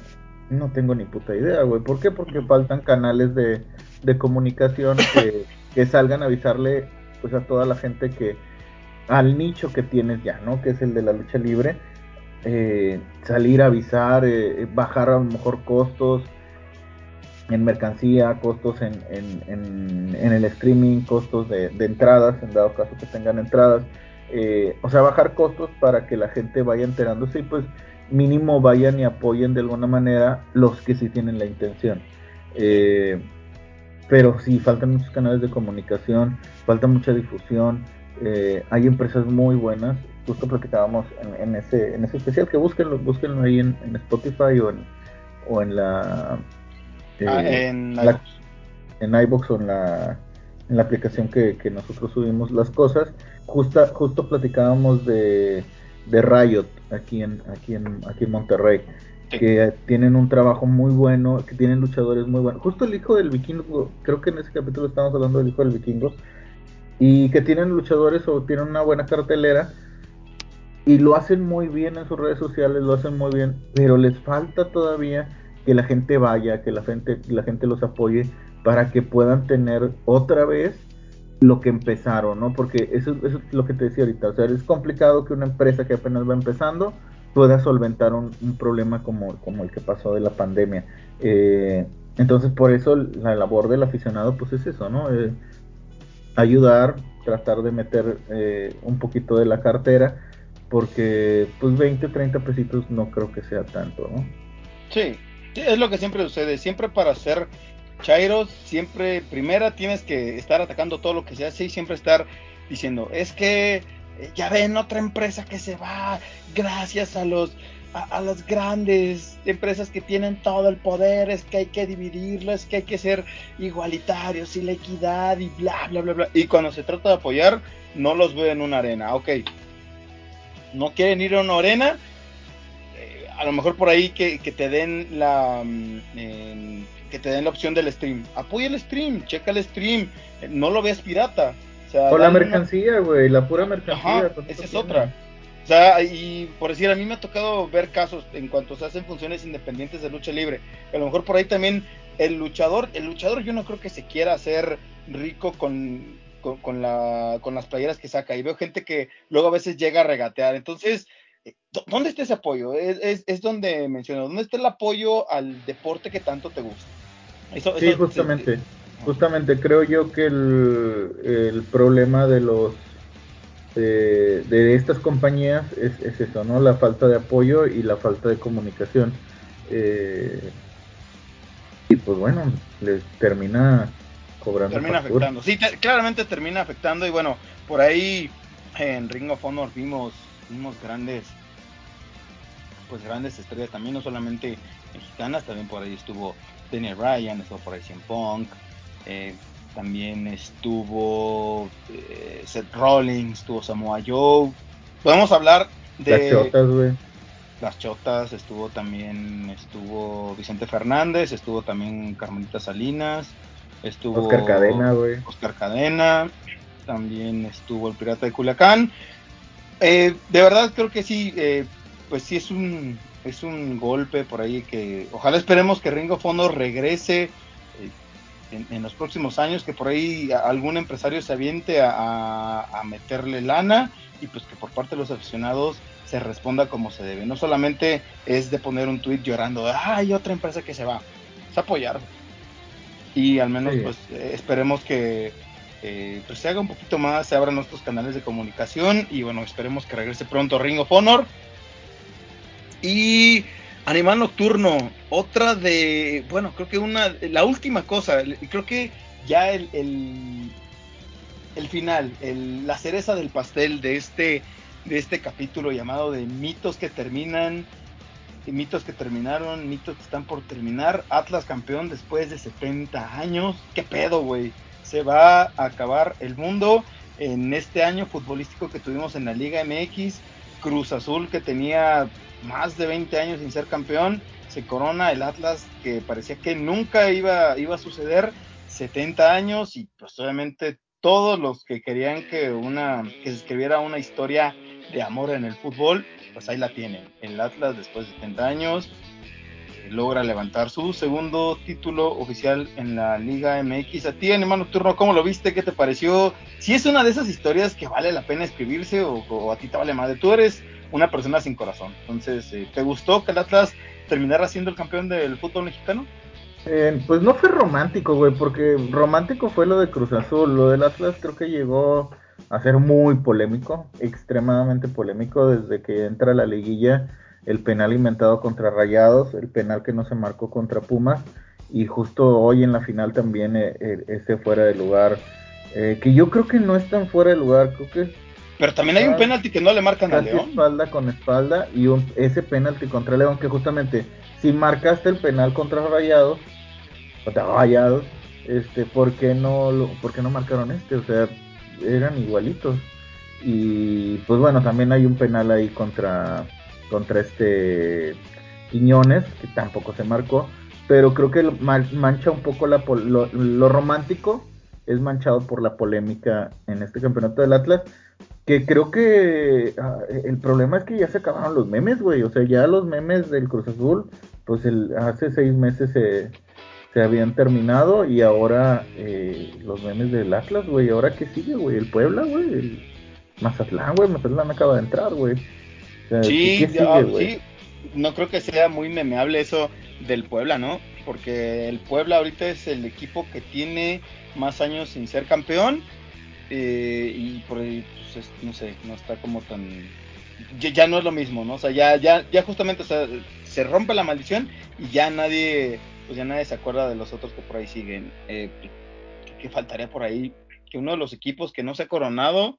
no tengo ni puta idea, güey. ¿Por qué? Porque faltan canales de, de comunicación que, que salgan a avisarle pues a toda la gente que al nicho que tienes ya, ¿no? Que es el de la lucha libre eh, salir a avisar, eh, bajar a lo mejor costos en mercancía, costos en, en, el streaming, costos de, entradas, en dado caso que tengan entradas. Eh, o sea, bajar costos para que la gente vaya enterándose y pues mínimo vayan y apoyen de alguna manera los que sí tienen la intención. Eh, pero sí, faltan muchos canales de comunicación, falta mucha difusión. Eh, hay empresas muy buenas. Justo platicábamos en, ese, en ese especial que búsquenlo, búsquenlo ahí en, Spotify o en, o en la. Ah, en, en iBox o en la, en la aplicación que, que nosotros subimos las cosas. Justa, justo platicábamos de, de Riot aquí en, aquí en, aquí en Monterrey. Que tienen un trabajo muy bueno, que tienen luchadores muy buenos. Justo el hijo del vikingo, creo que en ese capítulo estamos hablando del hijo del vikingo. Y que tienen luchadores o tienen una buena cartelera. Y lo hacen muy bien en sus redes sociales, lo hacen muy bien. Pero les falta todavía que la gente vaya, que la gente, la gente los apoye para que puedan tener otra vez lo que empezaron, ¿no? Porque eso, es lo que te decía ahorita, o sea, es complicado que una empresa que apenas va empezando pueda solventar un, problema como, el que pasó de la pandemia. Eh, entonces, por eso la labor del aficionado, pues es eso, ¿no? Eh, ayudar, tratar de meter eh, un poquito de la cartera, porque pues 20, 30 pesitos no creo que sea tanto, ¿no? Sí, es lo que siempre sucede, siempre para hacer Chairos, siempre, primera, tienes que estar atacando todo lo que se hace y siempre estar diciendo, es que eh, ya ven otra empresa que se va gracias a los a, las grandes empresas que tienen todo el poder, es que hay que dividirlas, que hay que ser igualitarios y la equidad y bla, bla, bla, bla. Y cuando se trata de apoyar, no los veo en una arena. Ok, no quieren ir a una arena, eh, a lo mejor por ahí que, te den la... Mm, que te den la opción del stream. Apoya el stream, checa el stream, no lo veas pirata. O, la mercancía, güey, la pura mercancía. Ajá, esa es otra. O sea, y por decir, a mí me ha tocado ver casos en cuanto se hacen funciones independientes de lucha libre. A lo mejor por ahí también el luchador, el luchador yo no creo que se quiera hacer rico con, con, la, con las playeras que saca. Y veo gente que luego a veces llega a regatear. Entonces, eh, ¿dónde está ese apoyo? Es, es, es donde menciono, ¿dónde está el apoyo al deporte que tanto te gusta? Sí, justamente. Justamente creo yo que el, problema de los de, estas compañías es, eso, ¿no? La falta de apoyo y la falta de comunicación. Eh, y pues bueno, les termina cobrando. Termina afectando. Sí, claramente termina afectando. Y bueno, por ahí en Ring of Honor vimos, vimos grandes, pues grandes estrellas también, no solamente mexicanas, también por ahí estuvo Daniel Ryan, estuvo por ahí Cien Punk, eh, también estuvo eh, Seth Rollins, estuvo Samoa Joe. Podemos hablar de las chotas, güey. Las chotas, estuvo también, estuvo Vicente Fernández, estuvo también Carmelita Salinas, estuvo Oscar Cadena, güey. Oscar Cadena, también estuvo el Pirata de Culiacán. Eh, de verdad creo que sí, pues sí es un es un golpe por ahí que ojalá esperemos que Ring of Honor regrese eh, en, los próximos años, que por ahí algún empresario se aviente a, meterle lana y pues que por parte de los aficionados se responda como se debe. No solamente es de poner un tweet llorando, hay otra empresa que se va, es apoyar. Y al menos pues eh, esperemos que eh, pues se haga un poquito más, se abran nuestros canales de comunicación y bueno, esperemos que regrese pronto Ring of Honor y Animal Nocturno, otra de, bueno, creo que una, la última cosa, creo que ya el, el, final, la cereza del pastel de este, de este capítulo llamado de mitos que terminan, mitos que terminaron, mitos que están por terminar, Atlas campeón después de 70 años, qué pedo, güey, se va a acabar el mundo en este año futbolístico que tuvimos en la Liga MX, Cruz Azul que tenía más de 20 años sin ser campeón, se corona el Atlas que parecía que nunca iba, iba a suceder, 70 años y pues obviamente todos los que querían que, una, que se escribiera una historia de amor en el fútbol, pues ahí la tienen. El Atlas después de 70 años eh, logra levantar su segundo título oficial en la Liga MX. A ti, Animal Nocturno, ¿cómo lo viste? ¿Qué te pareció? Si es una de esas historias que vale la pena escribirse o, o a ti te vale madre. Tú eres una persona sin corazón. Entonces, eh, ¿te gustó que el Atlas terminara siendo el campeón del fútbol mexicano? Eh, pues no fue romántico, güey, porque romántico fue lo de Cruz Azul. Lo del Atlas creo que llegó a ser muy polémico, extremadamente polémico desde que entra la liguilla. el penal inventado contra Rayados, el penal que no se marcó contra Pumas y justo hoy en la final también eh, eh, ese fuera de lugar, eh, que yo creo que no es tan fuera de lugar, creo que... Pero también hay un penalti que no le marcan a León. espalda con espalda y un, ese penalti contra León que justamente si marcaste el penal contra Rayados, contra Rayados, este, ¿por qué no, lo, ¿por qué no marcaron este? O sea, eran igualitos. Y pues bueno, también hay un penal ahí contra, contra este Quiñones, que tampoco se marcó pero creo que mancha un poco la lo, romántico es manchado por la polémica en este campeonato del Atlas que creo que ah, el problema es que ya se acabaron los memes, güey, o sea, ya los memes del Cruz Azul, pues el, hace seis meses se, se habían terminado y ahora eh, los memes del Atlas, güey, ahora qué sigue, güey, el Puebla, güey, el Mazatlán, güey, Mazatlán acaba de entrar, güey. sí, sí, no creo que sea muy memeable eso del Puebla, ¿no? Porque el Puebla ahorita es el equipo que tiene más años sin ser campeón eh, y por ahí, pues, no sé, no está como tan... Ya, no es lo mismo, ¿no? O sea, ya, ya, ya justamente se rompe la maldición y ya nadie, pues ya nadie se acuerda de los otros que por ahí siguen. Eh, ¿Qué faltaría por ahí? Que uno de los equipos que no se ha coronado,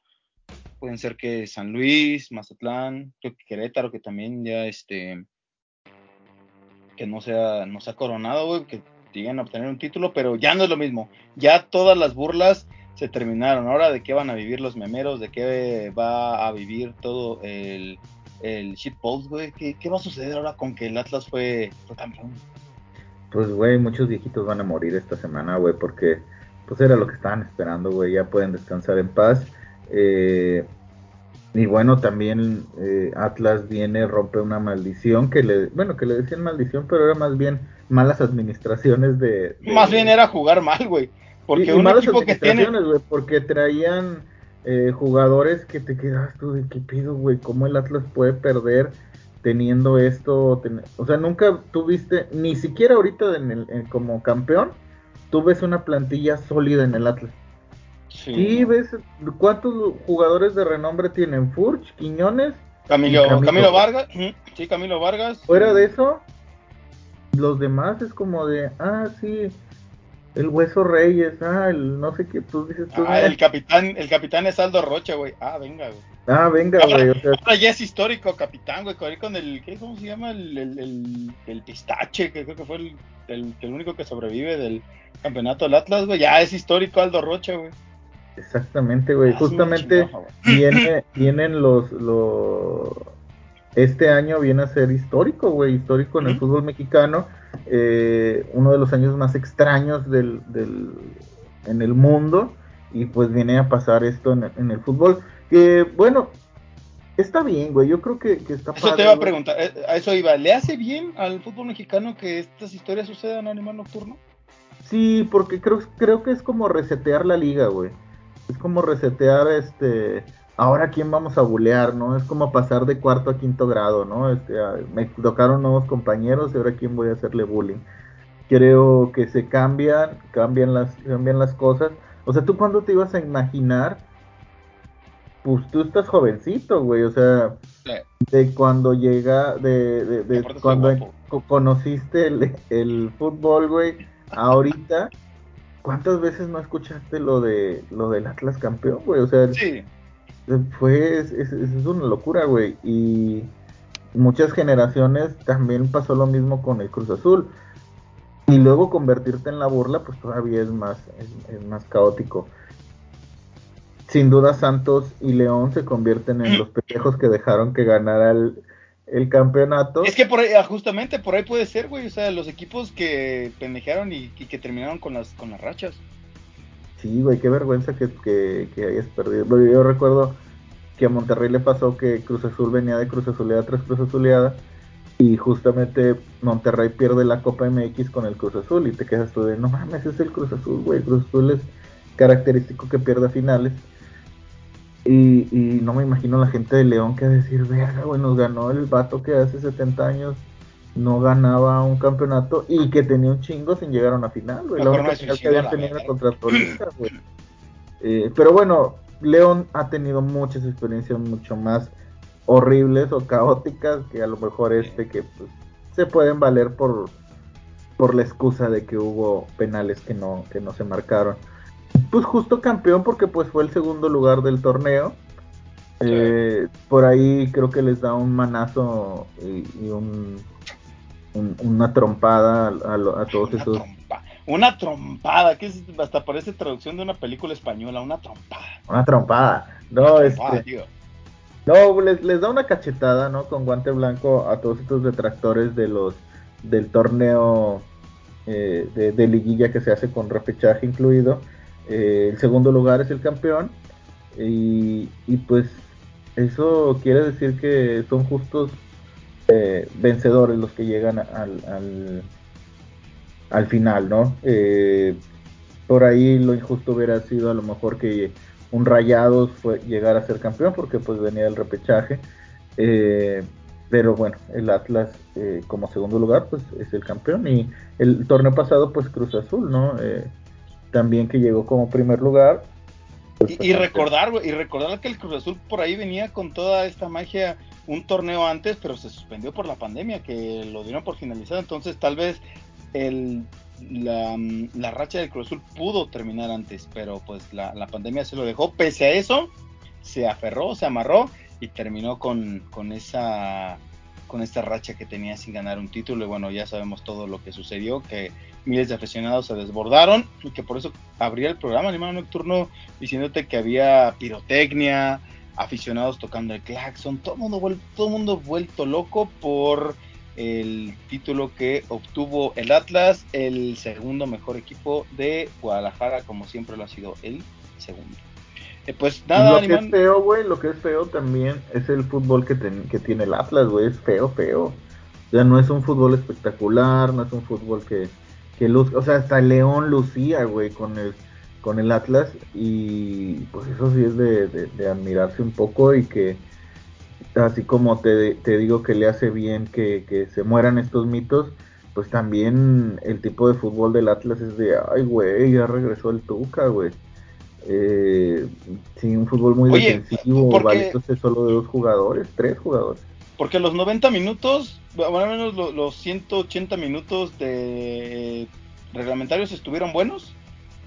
pueden ser que San Luis, Mazatlán, Querétaro, que también ya este que no sea, no ha coronado, güey, que lleguen a obtener un título, pero ya no es lo mismo. Ya todas las burlas se terminaron. Ahora de qué van a vivir los memeros, de qué va a vivir todo el, el shitpost, güey. ¿Qué, ¿Qué, va a suceder ahora con que el Atlas fue, fue campeón? Pues, güey, muchos viejitos van a morir esta semana, güey, porque pues era lo que estaban esperando, güey. Ya pueden descansar en paz. Eh, y bueno, también eh, Atlas viene, rompe una maldición que le, bueno, que le decían maldición, pero era más bien malas administraciones de... más bien era jugar mal, güey. Porque un malas equipo que tiene... güey, porque traían eh, jugadores que te quedas tú de qué pido, güey, cómo el Atlas puede perder teniendo esto, o sea, nunca tuviste, ni siquiera ahorita en el, como campeón, tú ves una plantilla sólida en el Atlas. Sí, ves cuántos jugadores de renombre tienen Furch, Quiñones, Camilo, Camilo, Vargas, sí, Camilo Vargas. Fuera de eso, los demás es como de, ah, sí, el Hueso Reyes, ah, el no sé qué, tú dices tú. Ah, el capitán, el capitán es Aldo Rocha, güey. Ah, venga, güey. Ah, venga, güey. O sea... Ahora ya es histórico, capitán, güey, con el, ¿qué, ¿cómo se llama? El, el, el, pistache, que creo que fue el, el, el único que sobrevive del campeonato del Atlas, güey. Ya es histórico Aldo Rocha, güey. Exactamente, güey. Ah, Justamente viene, vienen los, los... Este año viene a ser histórico, güey, histórico en el fútbol mexicano. Eh, uno de los años más extraños del, del, en el mundo. Y pues viene a pasar esto en, el fútbol. Que bueno, está bien, güey. Yo creo que, que está Eso te iba a preguntar, eh, a eso iba. ¿Le hace bien al fútbol mexicano que estas historias sucedan en Animal Nocturno? Sí, porque creo, creo que es como resetear la liga, güey es como resetear este ahora quién vamos a bulear, ¿no? Es como pasar de cuarto a quinto grado, ¿no? Este, me tocaron nuevos compañeros y ahora quién voy a hacerle bullying. Creo que se cambian, cambian las, cambian las cosas. O sea, ¿tú cuándo te ibas a imaginar? Pues tú estás jovencito, güey, o sea, de cuando llega, de, de, cuando conociste el, el fútbol, güey, ahorita ¿cuántas veces no escuchaste lo de lo del Atlas campeón, güey? O sea, sí. Fue es, es, una locura, güey. Y muchas generaciones también pasó lo mismo con el Cruz Azul. Y luego convertirte en la burla, pues todavía es más, es, más caótico. Sin duda Santos y León se convierten en los pendejos que dejaron que ganara el, el campeonato. Es que por ahí, ah, justamente por ahí puede ser, güey. O sea, los equipos que pendejearon y, que terminaron con las, con las rachas. Sí, güey, qué vergüenza que, que, hayas perdido. Yo recuerdo que a Monterrey le pasó que Cruz Azul venía de Cruz Azuleada tras Cruz Azuleada. Y justamente Monterrey pierde la Copa MX con el Cruz Azul. Y te quedas tú de, no mames, es el Cruz Azul, güey. Cruz Azul es característico que pierda finales. Y, y, no me imagino la gente de León que a decir, verga, güey, nos ganó el vato que hace 70 años no ganaba un campeonato y que tenía un chingo sin llegar a una final, güey. La única final que había tenido era contra Toluca, güey. Eh, pero bueno, León ha tenido muchas experiencias mucho más horribles o caóticas que a lo mejor este que pues, se pueden valer por por la excusa de que hubo penales que no que no se marcaron. Pues justo campeón porque pues fue el segundo lugar del torneo. Eh, por ahí creo que les da un manazo y, un, una trompada a, todos esos una trompada, que es, hasta parece traducción de una película española, una trompada. Una trompada. No, este, no, les, les, da una cachetada, ¿no? Con guante blanco a todos estos detractores de los del torneo eh, de, liguilla que se hace con repechaje incluido. Eh, el segundo lugar es el campeón. Y, y, pues eso quiere decir que son justos eh, vencedores los que llegan al, al, final, ¿no? por ahí lo injusto hubiera sido a lo mejor que un Rayados fue llegar a ser campeón porque pues venía el repechaje. Eh, pero bueno, el Atlas eh, como segundo lugar pues es el campeón y el torneo pasado pues Cruz Azul, ¿no? Eh, también que llegó como primer lugar. Y, recordar, y recordar que el Cruz Azul por ahí venía con toda esta magia un torneo antes, pero se suspendió por la pandemia, que lo dieron por finalizado, entonces tal vez el la, la, racha del Cruz Azul pudo terminar antes, pero pues la, pandemia se lo dejó. Pese a eso, se aferró, se amarró y terminó con, con esa con esta racha que tenía sin ganar un título. Y bueno ya sabemos todo lo que sucedió que miles de aficionados se desbordaron y que por eso abría el programa Animado Nocturno diciéndote que había pirotecnia aficionados tocando el claxon todo mundo todo el mundo vuelto loco por el título que obtuvo el Atlas, el segundo mejor equipo de Guadalajara, como siempre lo ha sido el segundo. Eh, pues nada, lo que es feo, güey, lo que es feo también es el fútbol que, que tiene el Atlas, güey, es feo, feo. O sea, no es un fútbol espectacular, no es un fútbol que, que luz, o sea, hasta León lucía, güey, con el, con el Atlas y pues eso sí es de admirarse un poco y que así como te, digo que le hace bien que, se mueran estos mitos, pues también el tipo de fútbol del Atlas es de, ay, güey, ya regresó el Tuca, güey. Eh, sí, un fútbol muy defensivo, porque... solo de dos jugadores, tres jugadores. Porque los 90 minutos, bueno, al menos los, los 180 minutos de reglamentarios estuvieron buenos.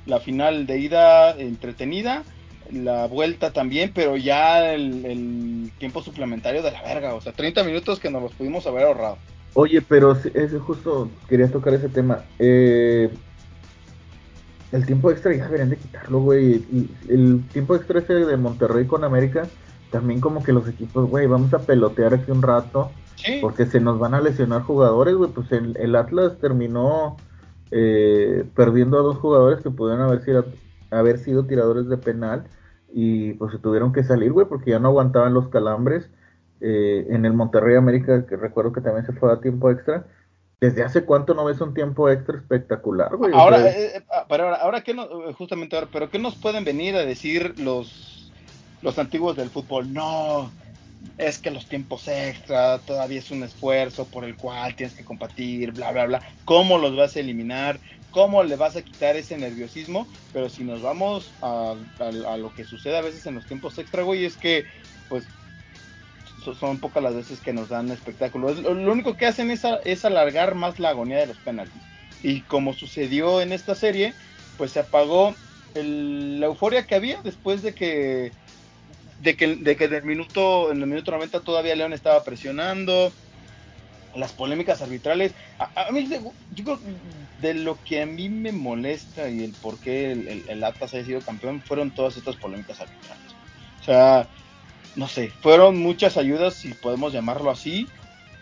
La final de ida entretenida la vuelta también, pero ya el, tiempo suplementario de la verga, o sea, 30 minutos que nos los pudimos haber ahorrado. Oye, pero es justo, quería tocar ese tema. Eh, el tiempo extra ya deberían de quitarlo, güey. El, tiempo extra ese de Monterrey con América, también como que los equipos, güey, vamos a pelotear aquí un rato. Porque se nos van a lesionar jugadores, güey. Pues el, Atlas terminó eh, perdiendo a dos jugadores que pudieron haber sido, haber sido tiradores de penal y pues se tuvieron que salir, güey, porque ya no aguantaban los calambres. Eh, en el Monterrey América, que recuerdo que también se fue a tiempo extra. ¿Desde hace cuánto no ves un tiempo extra espectacular, güey? Ahora, eh, eh, ahora, ahora, ¿qué justamente ahora, pero qué nos pueden venir a decir los, los antiguos del fútbol? No, es que los tiempos extra todavía es un esfuerzo por el cual tienes que compartir, bla, bla, bla. ¿Cómo los vas a eliminar? cómo le vas a quitar ese nerviosismo, pero si nos vamos a, lo que sucede a veces en los tiempos extra, güey, es que pues son pocas las veces que nos dan espectáculos. Lo, único que hacen es, alargar más la agonía de los penaltis. Y como sucedió en esta serie, pues se apagó la euforia que había después de que de que, de que en el minuto en el minuto 90 todavía León estaba presionando las polémicas arbitrales. A, mí, yo creo de lo que a mí me molesta y el por qué el, el, Atlas haya sido campeón fueron todas estas polémicas arbitrales. O sea, no sé, fueron muchas ayudas, si podemos llamarlo así,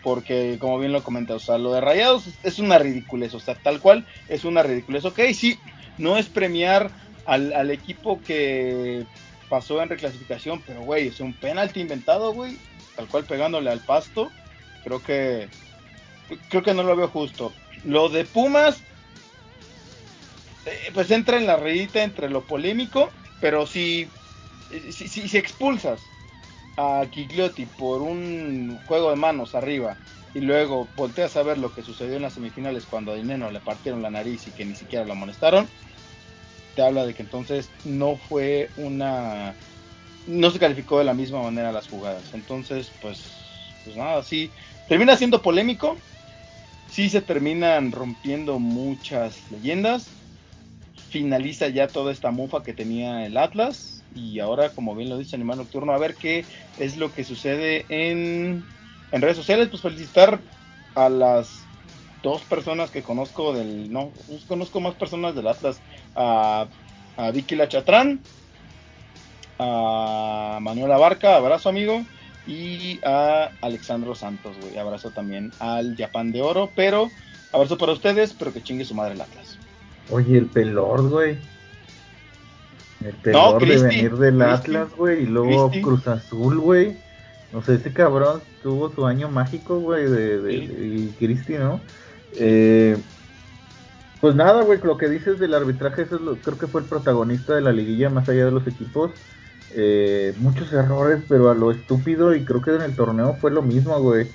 porque como bien lo comenté, o sea, lo de Rayados es una ridiculez, o sea, tal cual es una ridiculez. Ok, sí, no es premiar al, al equipo que pasó en reclasificación, pero güey, es un penalti inventado, güey, tal cual pegándole al pasto Creo que creo que no lo veo justo. Lo de Pumas, eh, pues entra en la reyita entre lo polémico, pero si, si, expulsas a Gigliotti por un juego de manos arriba y luego volteas a ver lo que sucedió en las semifinales cuando a Dineno le partieron la nariz y que ni siquiera lo amonestaron, te habla de que entonces no fue una no se calificó de la misma manera las jugadas. Entonces, pues, pues nada, sí, termina siendo polémico, sí se terminan rompiendo muchas leyendas, finaliza ya toda esta mufa que tenía el Atlas y ahora, como bien lo dice Animal Nocturno, a ver qué es lo que sucede en, en redes sociales, pues felicitar a las dos personas que conozco del, no, conozco más personas del Atlas, a, a Vicky Lachatrán, a Manuel Abarca, abrazo amigo, y a Alexandro Santos, güey, abrazo también al Japan de Oro, pero abrazo para ustedes, pero que chingue su madre el Atlas. Oye, el pelor, güey. El pelor de venir del Atlas, güey, y luego Cruz Azul, güey. No sé, ese cabrón tuvo su año mágico, güey, de, de, y Cristi, ¿no? Eh, pues nada, güey, lo que dices del arbitraje, eso es lo, creo que fue el protagonista de la liguilla, más allá de los equipos. Eh, muchos errores, pero a lo estúpido, y creo que en el torneo fue lo mismo, güey.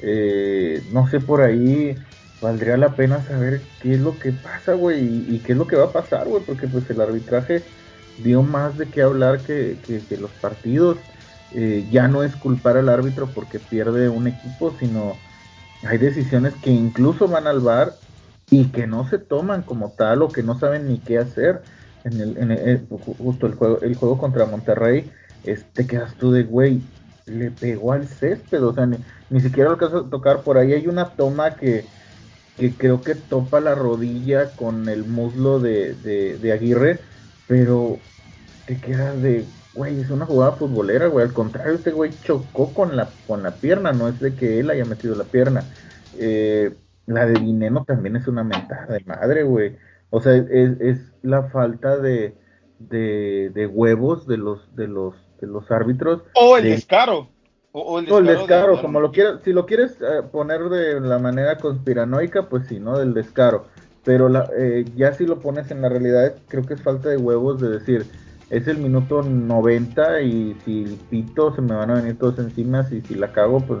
Eh, no sé, por ahí valdría la pena saber qué es lo que pasa, güey, y, qué es lo que va a pasar, güey, porque pues el arbitraje dio más de qué hablar que, que, los partidos. Eh, ya no es culpar al árbitro porque pierde un equipo, sino hay decisiones que incluso van al bar y que no se toman como tal o que no saben ni qué hacer. En el, en eh, justo el juego, el juego contra Monterrey, te quedas tú de güey, le pegó al césped, o sea, ni, siquiera lo a tocar por ahí. Hay una toma que, que creo que topa la rodilla con el muslo de, de Aguirre, pero te quedas de güey, es una jugada futbolera, güey. Al contrario, este güey chocó con la, con la pierna, no es de que él haya metido la pierna. Eh, la de Dineno también es una mentada de madre, güey. O sea, es, es la falta de, de, de, huevos de los, de los, de los árbitros. O el descaro. O, el descaro, como lo quieras, si lo quieres eh, poner de la manera conspiranoica, pues sí, ¿no? Del descaro. Pero la, eh, ya si lo pones en la realidad, creo que es falta de huevos de decir, es el minuto 90 y si pito se me van a venir todos encima, y si la cago, pues...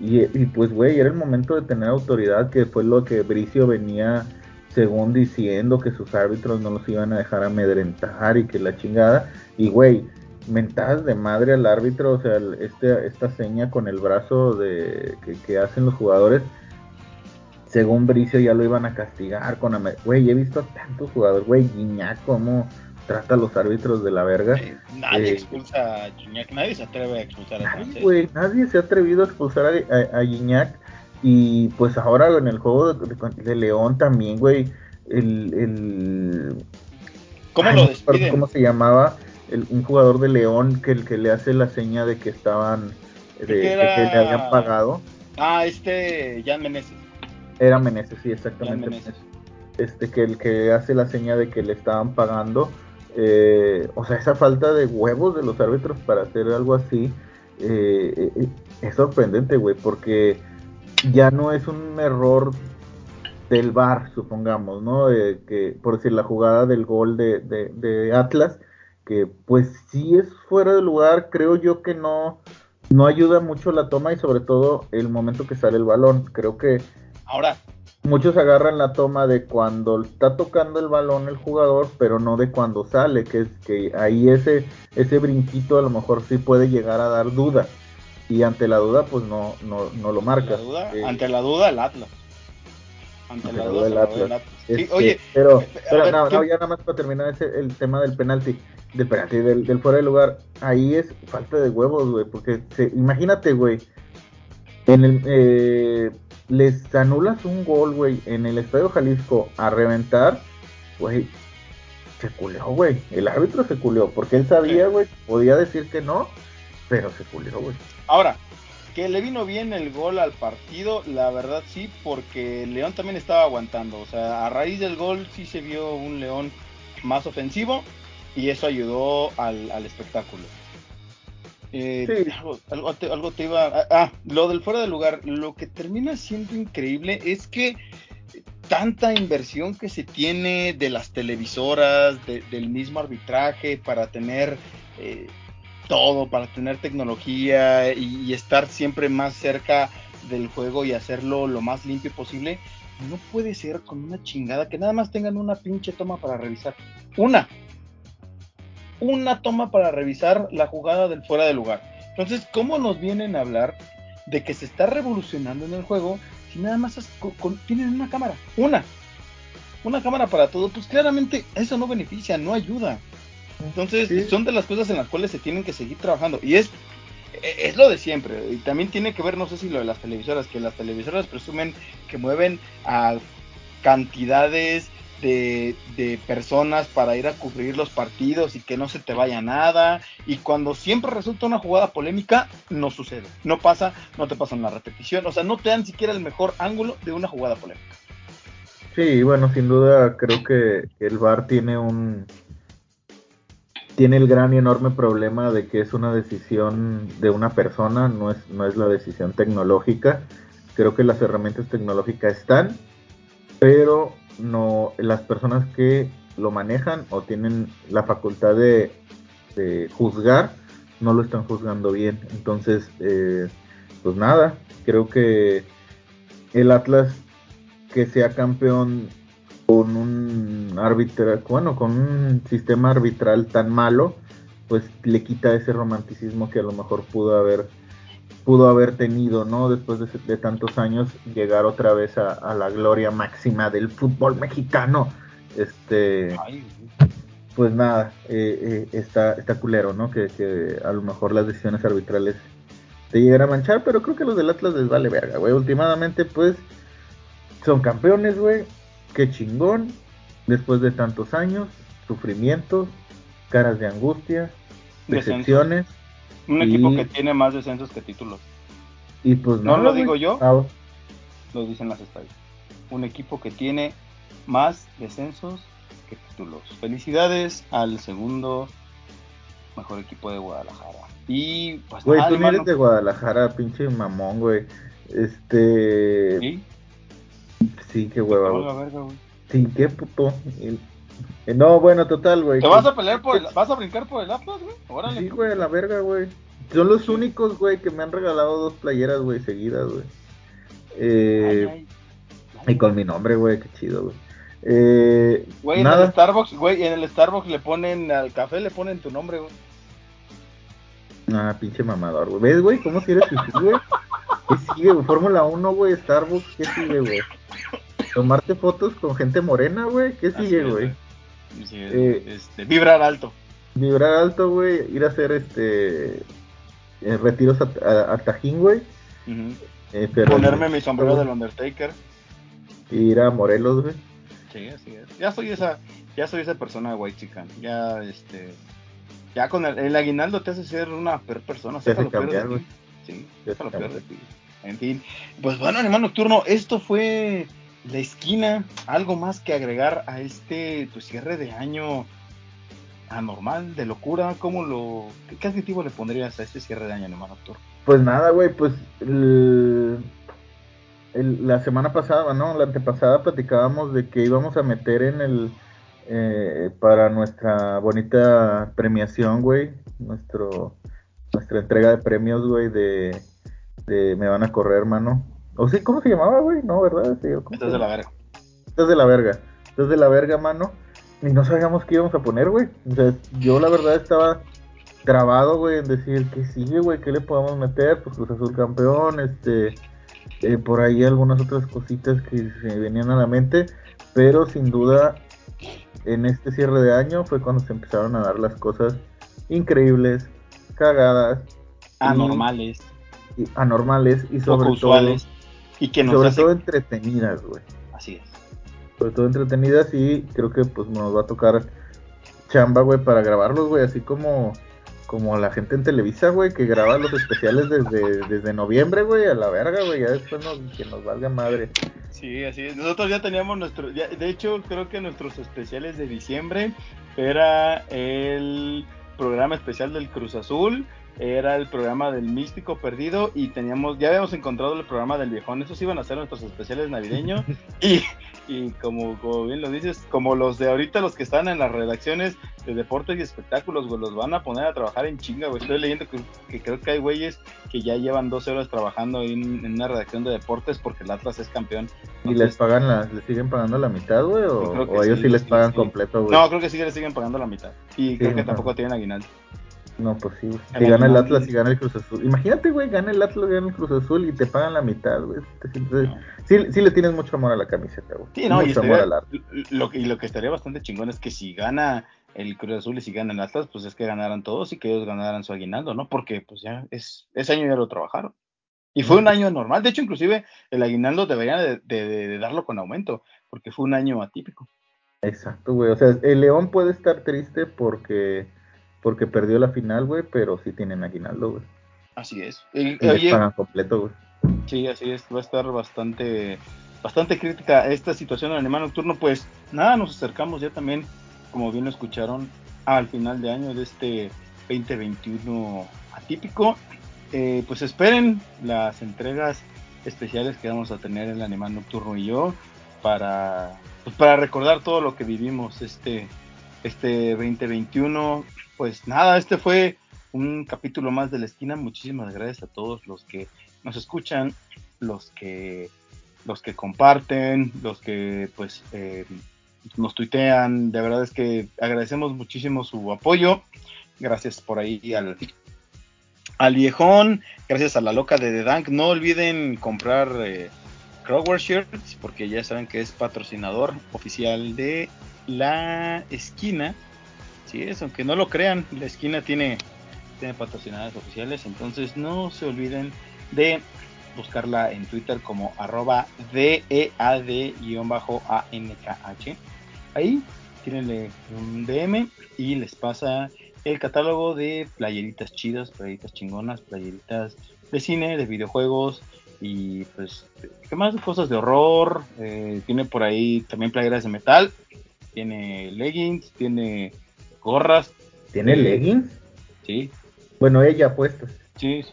Y, pues, güey, era el momento de tener autoridad, que fue lo que Bricio venía, según diciendo, que sus árbitros no los iban a dejar amedrentar y que la chingada. Y, güey, mentadas de madre al árbitro, o sea, este, esta seña con el brazo de que, hacen los jugadores, según Bricio ya lo iban a castigar con... Güey, he visto a tantos jugadores, güey, Guiñac, como trata a los árbitros de la verga. nadie eh, expulsa a Gignac, nadie se atreve a expulsar a nadie, nadie se ha atrevido a expulsar a, a, Gignac. Y pues ahora en el juego de, León también, güey, el, el... ¿Cómo lo despiden? ¿Cómo se llamaba? El, un jugador de León que el que le hace la seña de que estaban, de, que le habían pagado. Ah, este, Jan Meneses. Era Meneses, sí, exactamente. Este, que el que hace la seña de que le estaban pagando eh, o sea, esa falta de huevos de los árbitros para hacer algo así eh, eh, es sorprendente, güey, porque ya no es un error del bar, supongamos, ¿no? que por decir la jugada del gol de, de, Atlas, que pues sí es fuera de lugar, creo yo que no, no ayuda mucho la toma y sobre todo el momento que sale el balón. Creo que ahora muchos agarran la toma de cuando está tocando el balón el jugador, pero no de cuando sale, que es que ahí ese, ese brinquito a lo mejor sí puede llegar a dar duda. Y ante la duda, pues no, no, no lo marca. Eh, ante la duda, el Atlas. Ante, la, duda, el Atlas. Este, oye, pero, pero no, ya nada más para terminar ese, el tema del penalti, del penalti, del, del fuera de lugar, ahí es falta de huevos, güey, porque imagínate, güey, en el, eh, les anulas un gol, güey, en el Estadio Jalisco a reventar, güey, se culió, güey. El árbitro se culió, porque él sabía, güey, podía decir que no, pero se culió, güey. Ahora, que le vino bien el gol al partido, la verdad sí, porque León también estaba aguantando. O sea, a raíz del gol sí se vio un León más ofensivo y eso ayudó al, al espectáculo. Eh, algo, te, iba. Ah, lo del fuera de lugar. Lo que termina siendo increíble es que tanta inversión que se tiene de las televisoras, del mismo arbitraje, para tener eh, todo, para tener tecnología y, estar siempre más cerca del juego y hacerlo lo más limpio posible. No puede ser con una chingada que nada más tengan una pinche toma para revisar. Una. Una toma para revisar la jugada del fuera de lugar. Entonces, ¿cómo nos vienen a hablar de que se está revolucionando en el juego si nada más tienen una cámara? Una. Una cámara para todo. Pues claramente eso no beneficia, no ayuda. Entonces, son de las cosas en las cuales se tienen que seguir trabajando. Y es, es lo de siempre. Y también tiene que ver, no sé si lo de las televisoras, que las televisoras presumen que mueven a cantidades de, de, personas para ir a cubrir los partidos y que no se te vaya nada. Y cuando siempre resulta una jugada polémica, no sucede. No pasa, no te pasan la repetición. O sea, no te dan siquiera el mejor ángulo de una jugada polémica. Sí, bueno, sin duda creo que el VAR tiene un, tiene el gran y enorme problema de que es una decisión de una persona, no es, no es la decisión tecnológica. Creo que las herramientas tecnológicas están, pero no las personas que lo manejan o tienen la facultad de, juzgar no lo están juzgando bien. Entonces, eh, pues nada, creo que el Atlas que sea campeón con un bueno, con un sistema arbitral tan malo, pues le quita ese romanticismo que a lo mejor pudo haber pudo haber tenido, ¿no? Después de, tantos años, llegar otra vez a, la gloria máxima del fútbol mexicano. Este, pues nada, eh, eh, está, está culero, ¿no? Que, que, a lo mejor las decisiones arbitrales te llegan a manchar, pero creo que los del Atlas les vale verga, güey. Últimamente, pues, son campeones, güey qué chingón, después de tantos años, sufrimientos, caras de angustia, decepciones. Un equipo que tiene más descensos que títulos. Y pues no, lo digo yo, ah, lo dicen las estadísticas. Un equipo que tiene más descensos que títulos. Felicidades al segundo mejor equipo de Guadalajara. Y pues Güey, tú no eres de Guadalajara, pinche mamón, güey. Este. ¿Sí? Sí, qué hueva. Sí, qué puto. No, bueno, total, güey. ¿Te vas a pelear por el, vas a brincar por el Atlas, güey? Órale. Sí, güey, la verga, güey. Son los únicos, güey, que me han regalado dos playeras, güey, seguidas, güey. Eh, y con mi nombre, güey, qué chido, güey. Eh, güey, en el Starbucks, güey, en el Starbucks le ponen, al café le ponen tu nombre, güey. Ah, pinche mamador, güey. ¿Ves, güey? ¿Cómo quieres que güey? ¿Qué sigue, güey? Fórmula 1, güey, Starbucks, ¿qué sigue, güey? Tomarte fotos con gente morena, güey, ¿qué sigue, güey? Eh, este, vibrar alto. Vibrar alto, güey, ir a hacer este eh, retiros a, Tajín, güey. Eh, Ponerme mi sombrero del Undertaker. Ir a Morelos, güey. Sí, así es. Ya soy esa, ya soy esa persona white chican. Ya, este, ya con el, el aguinaldo te hace ser una persona. Te hace cambiar, güey. Sí, lo peor de ti. En fin, pues bueno, hermano nocturno, esto fue la esquina. Algo más que agregar a este pues, cierre de año anormal, de locura. ¿Cómo lo, qué, adjetivo le pondrías a este cierre de año, hermano nocturno? Pues nada, güey, pues la semana pasada, ¿no? La antepasada platicábamos de que íbamos a meter en el eh, para nuestra bonita premiación, güey, nuestro nuestra entrega de premios, güey, de, de Me van a correr, hermano. ¿O sí? ¿Cómo se llamaba, güey? No, ¿verdad? Sí, Estás de la verga. Estás de la verga. Estás de la verga, mano. Y no sabíamos qué íbamos a poner, güey. O sea, yo la verdad estaba grabado, güey, en decir que sigue, güey, qué le podemos meter, pues Cruz Azul campeón, este, eh, por ahí algunas otras cositas que se venían a la mente, pero sin duda en este cierre de año fue cuando se empezaron a dar las cosas increíbles, cagadas, anormales, y, anormales y sobre todo y que sobre todo entretenidas, güey. Así es. Sobre todo entretenidas y creo que pues nos va a tocar chamba, güey, para grabarlos, güey, así como como la gente en Televisa, güey, que graba los especiales desde, desde noviembre, güey, a la verga, güey, ya después nos, que nos valga madre. Sí, así es. Nosotros ya teníamos nuestro, de hecho, creo que nuestros especiales de diciembre era el programa especial del Cruz Azul era el programa del Místico Perdido y teníamos, ya habíamos encontrado el programa del Viejón, esos iban a ser nuestros especiales navideños y, y como, como bien lo dices, como los de ahorita, los que están en las redacciones de deportes y espectáculos, güey, los van a poner a trabajar en chinga, güey. Estoy leyendo que, creo que hay güeyes que ya llevan 12 horas trabajando en, en, una redacción de deportes porque el Atlas es campeón. ¿Y les pagan la, les siguen pagando la mitad, güey? ¿O, ellos sí, les pagan completo, güey? No, creo que sí les siguen pagando la mitad. Y creo que tampoco tienen aguinaldo. No, pues sí, Si gana el Atlas y gana el Cruz Azul. Imagínate, güey, gana el Atlas, gana el Cruz Azul y te pagan la mitad, güey. Sí, sí le tienes mucho amor a la camiseta, güey. Sí, no, y, estaría, lo, y lo que estaría bastante chingón es que si gana el Cruz Azul y si gana el Atlas, pues es que ganaran todos y que ellos ganaran su aguinaldo, ¿no? Porque pues ya es, ese año ya lo trabajaron. Y fue un año normal. De hecho, inclusive el aguinaldo debería de, de darlo con aumento, porque fue un año atípico. Exacto, güey. O sea, el León puede estar triste porque porque perdió la final, güey, pero sí tienen aguinaldo, güey. Así es. Y, les pagan completo, güey. Sí, así es. Va a estar bastante, bastante crítica esta situación en Animal Nocturno. Pues nada, nos acercamos ya también, como bien lo escucharon, al final de año de este 2021 atípico. Eh, pues esperen las entregas especiales que vamos a tener en el Animal Nocturno y yo para, pues, para recordar todo lo que vivimos este, este 2021 pues nada, este fue un capítulo más de la esquina. Muchísimas gracias a todos los que nos escuchan, los que los que comparten, los que pues eh, nos tuitean. De verdad es que agradecemos muchísimo su apoyo. Gracias por ahí al, viejón, gracias a la loca de The Dank. No olviden comprar eh, Shirts porque ya saben que es patrocinador oficial de la esquina es, aunque no lo crean, la esquina tiene, tiene patrocinadas oficiales, entonces no se olviden de buscarla en Twitter como arroba DEAD-ANKH. Ahí tírenle un DM y les pasa el catálogo de playeritas chidas, playeritas chingonas, playeritas de cine, de videojuegos y pues, ¿qué más? Cosas de horror. Eh, tiene por ahí también playeras de metal, tiene leggings, tiene gorras. ¿Tiene leggings? Sí. Bueno, ella puestas. Sí,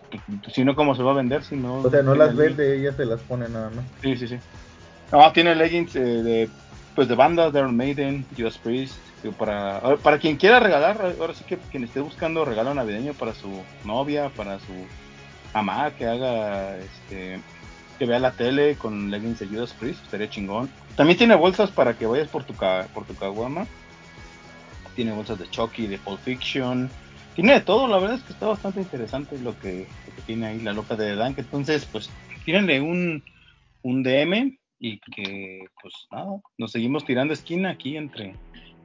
si no, ¿cómo se va a vender? Si no, o sea, no las vende, ella se las pone nada más. Sí, sí, sí. No, tiene leggings eh, de, pues de bandas, de Iron Maiden, Judas Priest, para, para quien quiera regalar, ahora sí que quien esté buscando regalo navideño para su novia, para su mamá, que haga, este, que vea la tele con leggings de Judas Priest, estaría chingón. También tiene bolsas para que vayas por tu, por tu caguama tiene bolsas de Chucky, de Pulp Fiction, tiene de todo, la verdad es que está bastante interesante lo que, tiene ahí la loca de Dank, entonces pues tírenle un, un DM y que pues nada, nos seguimos tirando esquina aquí entre,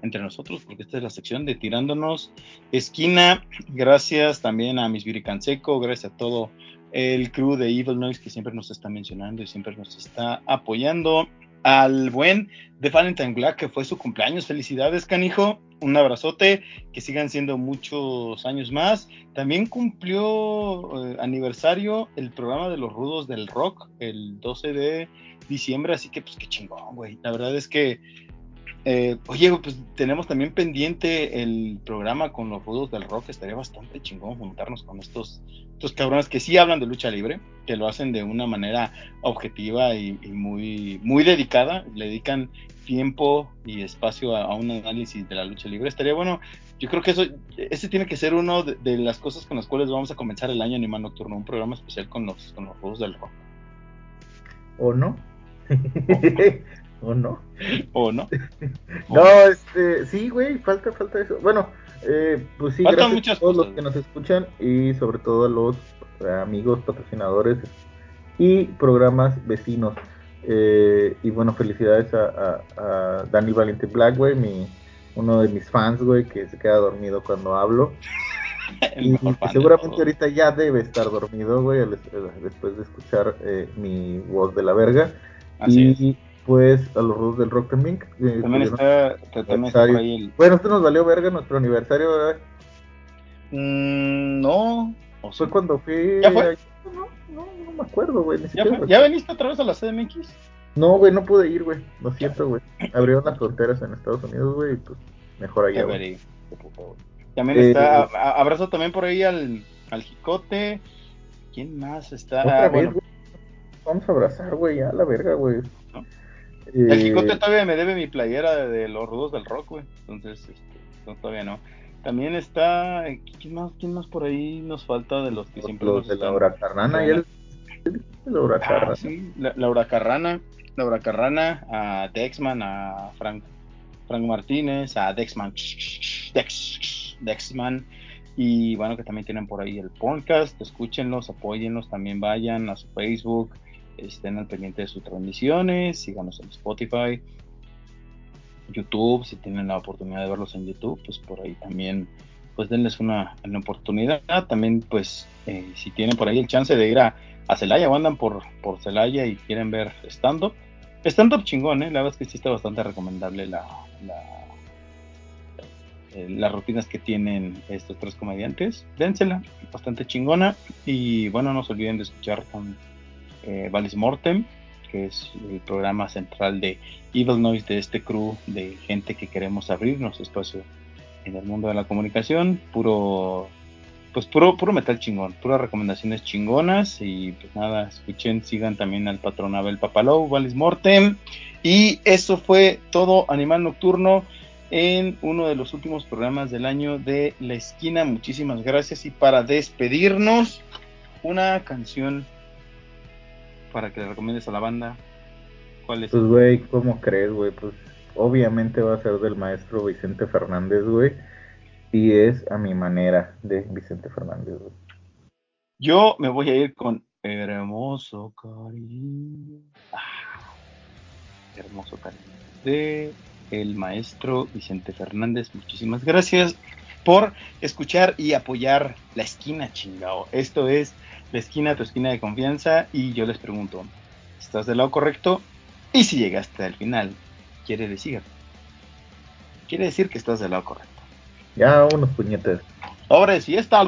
entre nosotros, porque esta es la sección de tirándonos esquina, gracias también a Miss Canseco, gracias a todo el crew de Evil Noise que siempre nos está mencionando y siempre nos está apoyando al buen de Valentine Black, que fue su cumpleaños. Felicidades, canijo. Un abrazote, que sigan siendo muchos años más. También cumplió eh, aniversario el programa de los rudos del rock el 12 de diciembre, así que pues qué chingón, güey. La verdad es que eh, oye, pues tenemos también pendiente el programa con los rudos del rock. Estaría bastante chingón juntarnos con estos, estos cabrones que sí hablan de lucha libre, que lo hacen de una manera objetiva y, muy, muy dedicada. Le dedican tiempo y espacio a, un análisis de la lucha libre. Estaría bueno. Yo creo que eso, ese tiene que ser uno de, las cosas con las cuales vamos a comenzar el año Animal Nocturno, un programa especial con los, con los rudos del rock. ¿O no? ¿O no? ¿O no? no, este, sí, güey, falta, falta eso. Bueno, eh, pues sí, gracias a todos los que nos escuchan y sobre todo a los amigos patrocinadores y programas vecinos. Eh, y bueno, felicidades a, a, Danny Valente Black, güey, mi, uno de mis fans, güey, que se queda dormido cuando hablo. y seguramente ahorita ya debe estar dormido, güey, después de escuchar eh, mi voz de la verga. y pues a los rudos del rock también. también está, también está por ahí el... Bueno, esto nos valió verga nuestro aniversario, ¿verdad? Mm, no. ¿O fue cuando fui. ¿Ya fue? No, no, no me acuerdo, güey. ¿Ya, ¿Ya veniste otra vez a la CDMX? No, güey, no pude ir, güey. Lo siento, güey. Abrieron las fronteras en Estados Unidos, güey, y pues mejor allá, güey. También está, eh, abrazo también por ahí al, al Jicote. ¿Quién más está? Otra Ah, vez, güey. Vamos a abrazar, güey, ya, la verga, güey. Eh, el Jicote todavía me debe mi playera de, de los rudos del rock, güey. Entonces, este, no, todavía no. También está. ¿quién más, ¿Quién más por ahí nos falta de los que los, siempre los de Laura Carrana y el. Laura Ah, Carrana. sí, La- Laura Carrana, Laura Carrana, a Dexman, a Frank, Frank Martínez, a Dexman, Dex, Dexman, y bueno, que también tienen por ahí el podcast, escúchenlos, apóyenlos, también vayan a su Facebook, estén al pendiente de sus transmisiones, síganos en Spotify, YouTube, si tienen la oportunidad de verlos en YouTube, pues por ahí también, pues denles una, oportunidad, también pues eh, si tienen por ahí el chance de ir a a Celaya o andan por, por Celaya y quieren ver stand-up. Stand-up chingón, ¿eh? La verdad es que sí está bastante recomendable la, la- eh, las rutinas que tienen estos tres comediantes. Dénsela, bastante chingona. Y bueno, no se olviden de escuchar con eh, Valis Mortem, que es el programa central de Evil Noise de este crew de gente que queremos abrir nuestro espacio en el mundo de la comunicación. Puro pues puro, puro metal chingón, puras recomendaciones chingonas. Y pues nada, escuchen, sigan también al patrón Abel Papalou, Valis Mortem. Y eso fue todo Animal Nocturno en uno de los últimos programas del año de La Esquina, muchísimas gracias. Y para despedirnos una canción para que le recomiendes a la banda, ¿cuál es? Pues, güey, ¿cómo crees, güey? Pues, obviamente va a ser del maestro Vicente Fernández, güey. Y es a mi manera de Vicente Fernández, güey. Yo me voy a ir con Hermoso Cariño. Ah, hermoso Cariño. De el maestro Vicente Fernández. Muchísimas gracias por escuchar y apoyar la esquina, chingao. Esto es la esquina, tu esquina de confianza. Y yo les pregunto, ¿estás del lado correcto? Y si llegaste al final, quiere decir, quiere decir que estás del lado correcto. Ya, unos puñetes. Ahora es fiesta.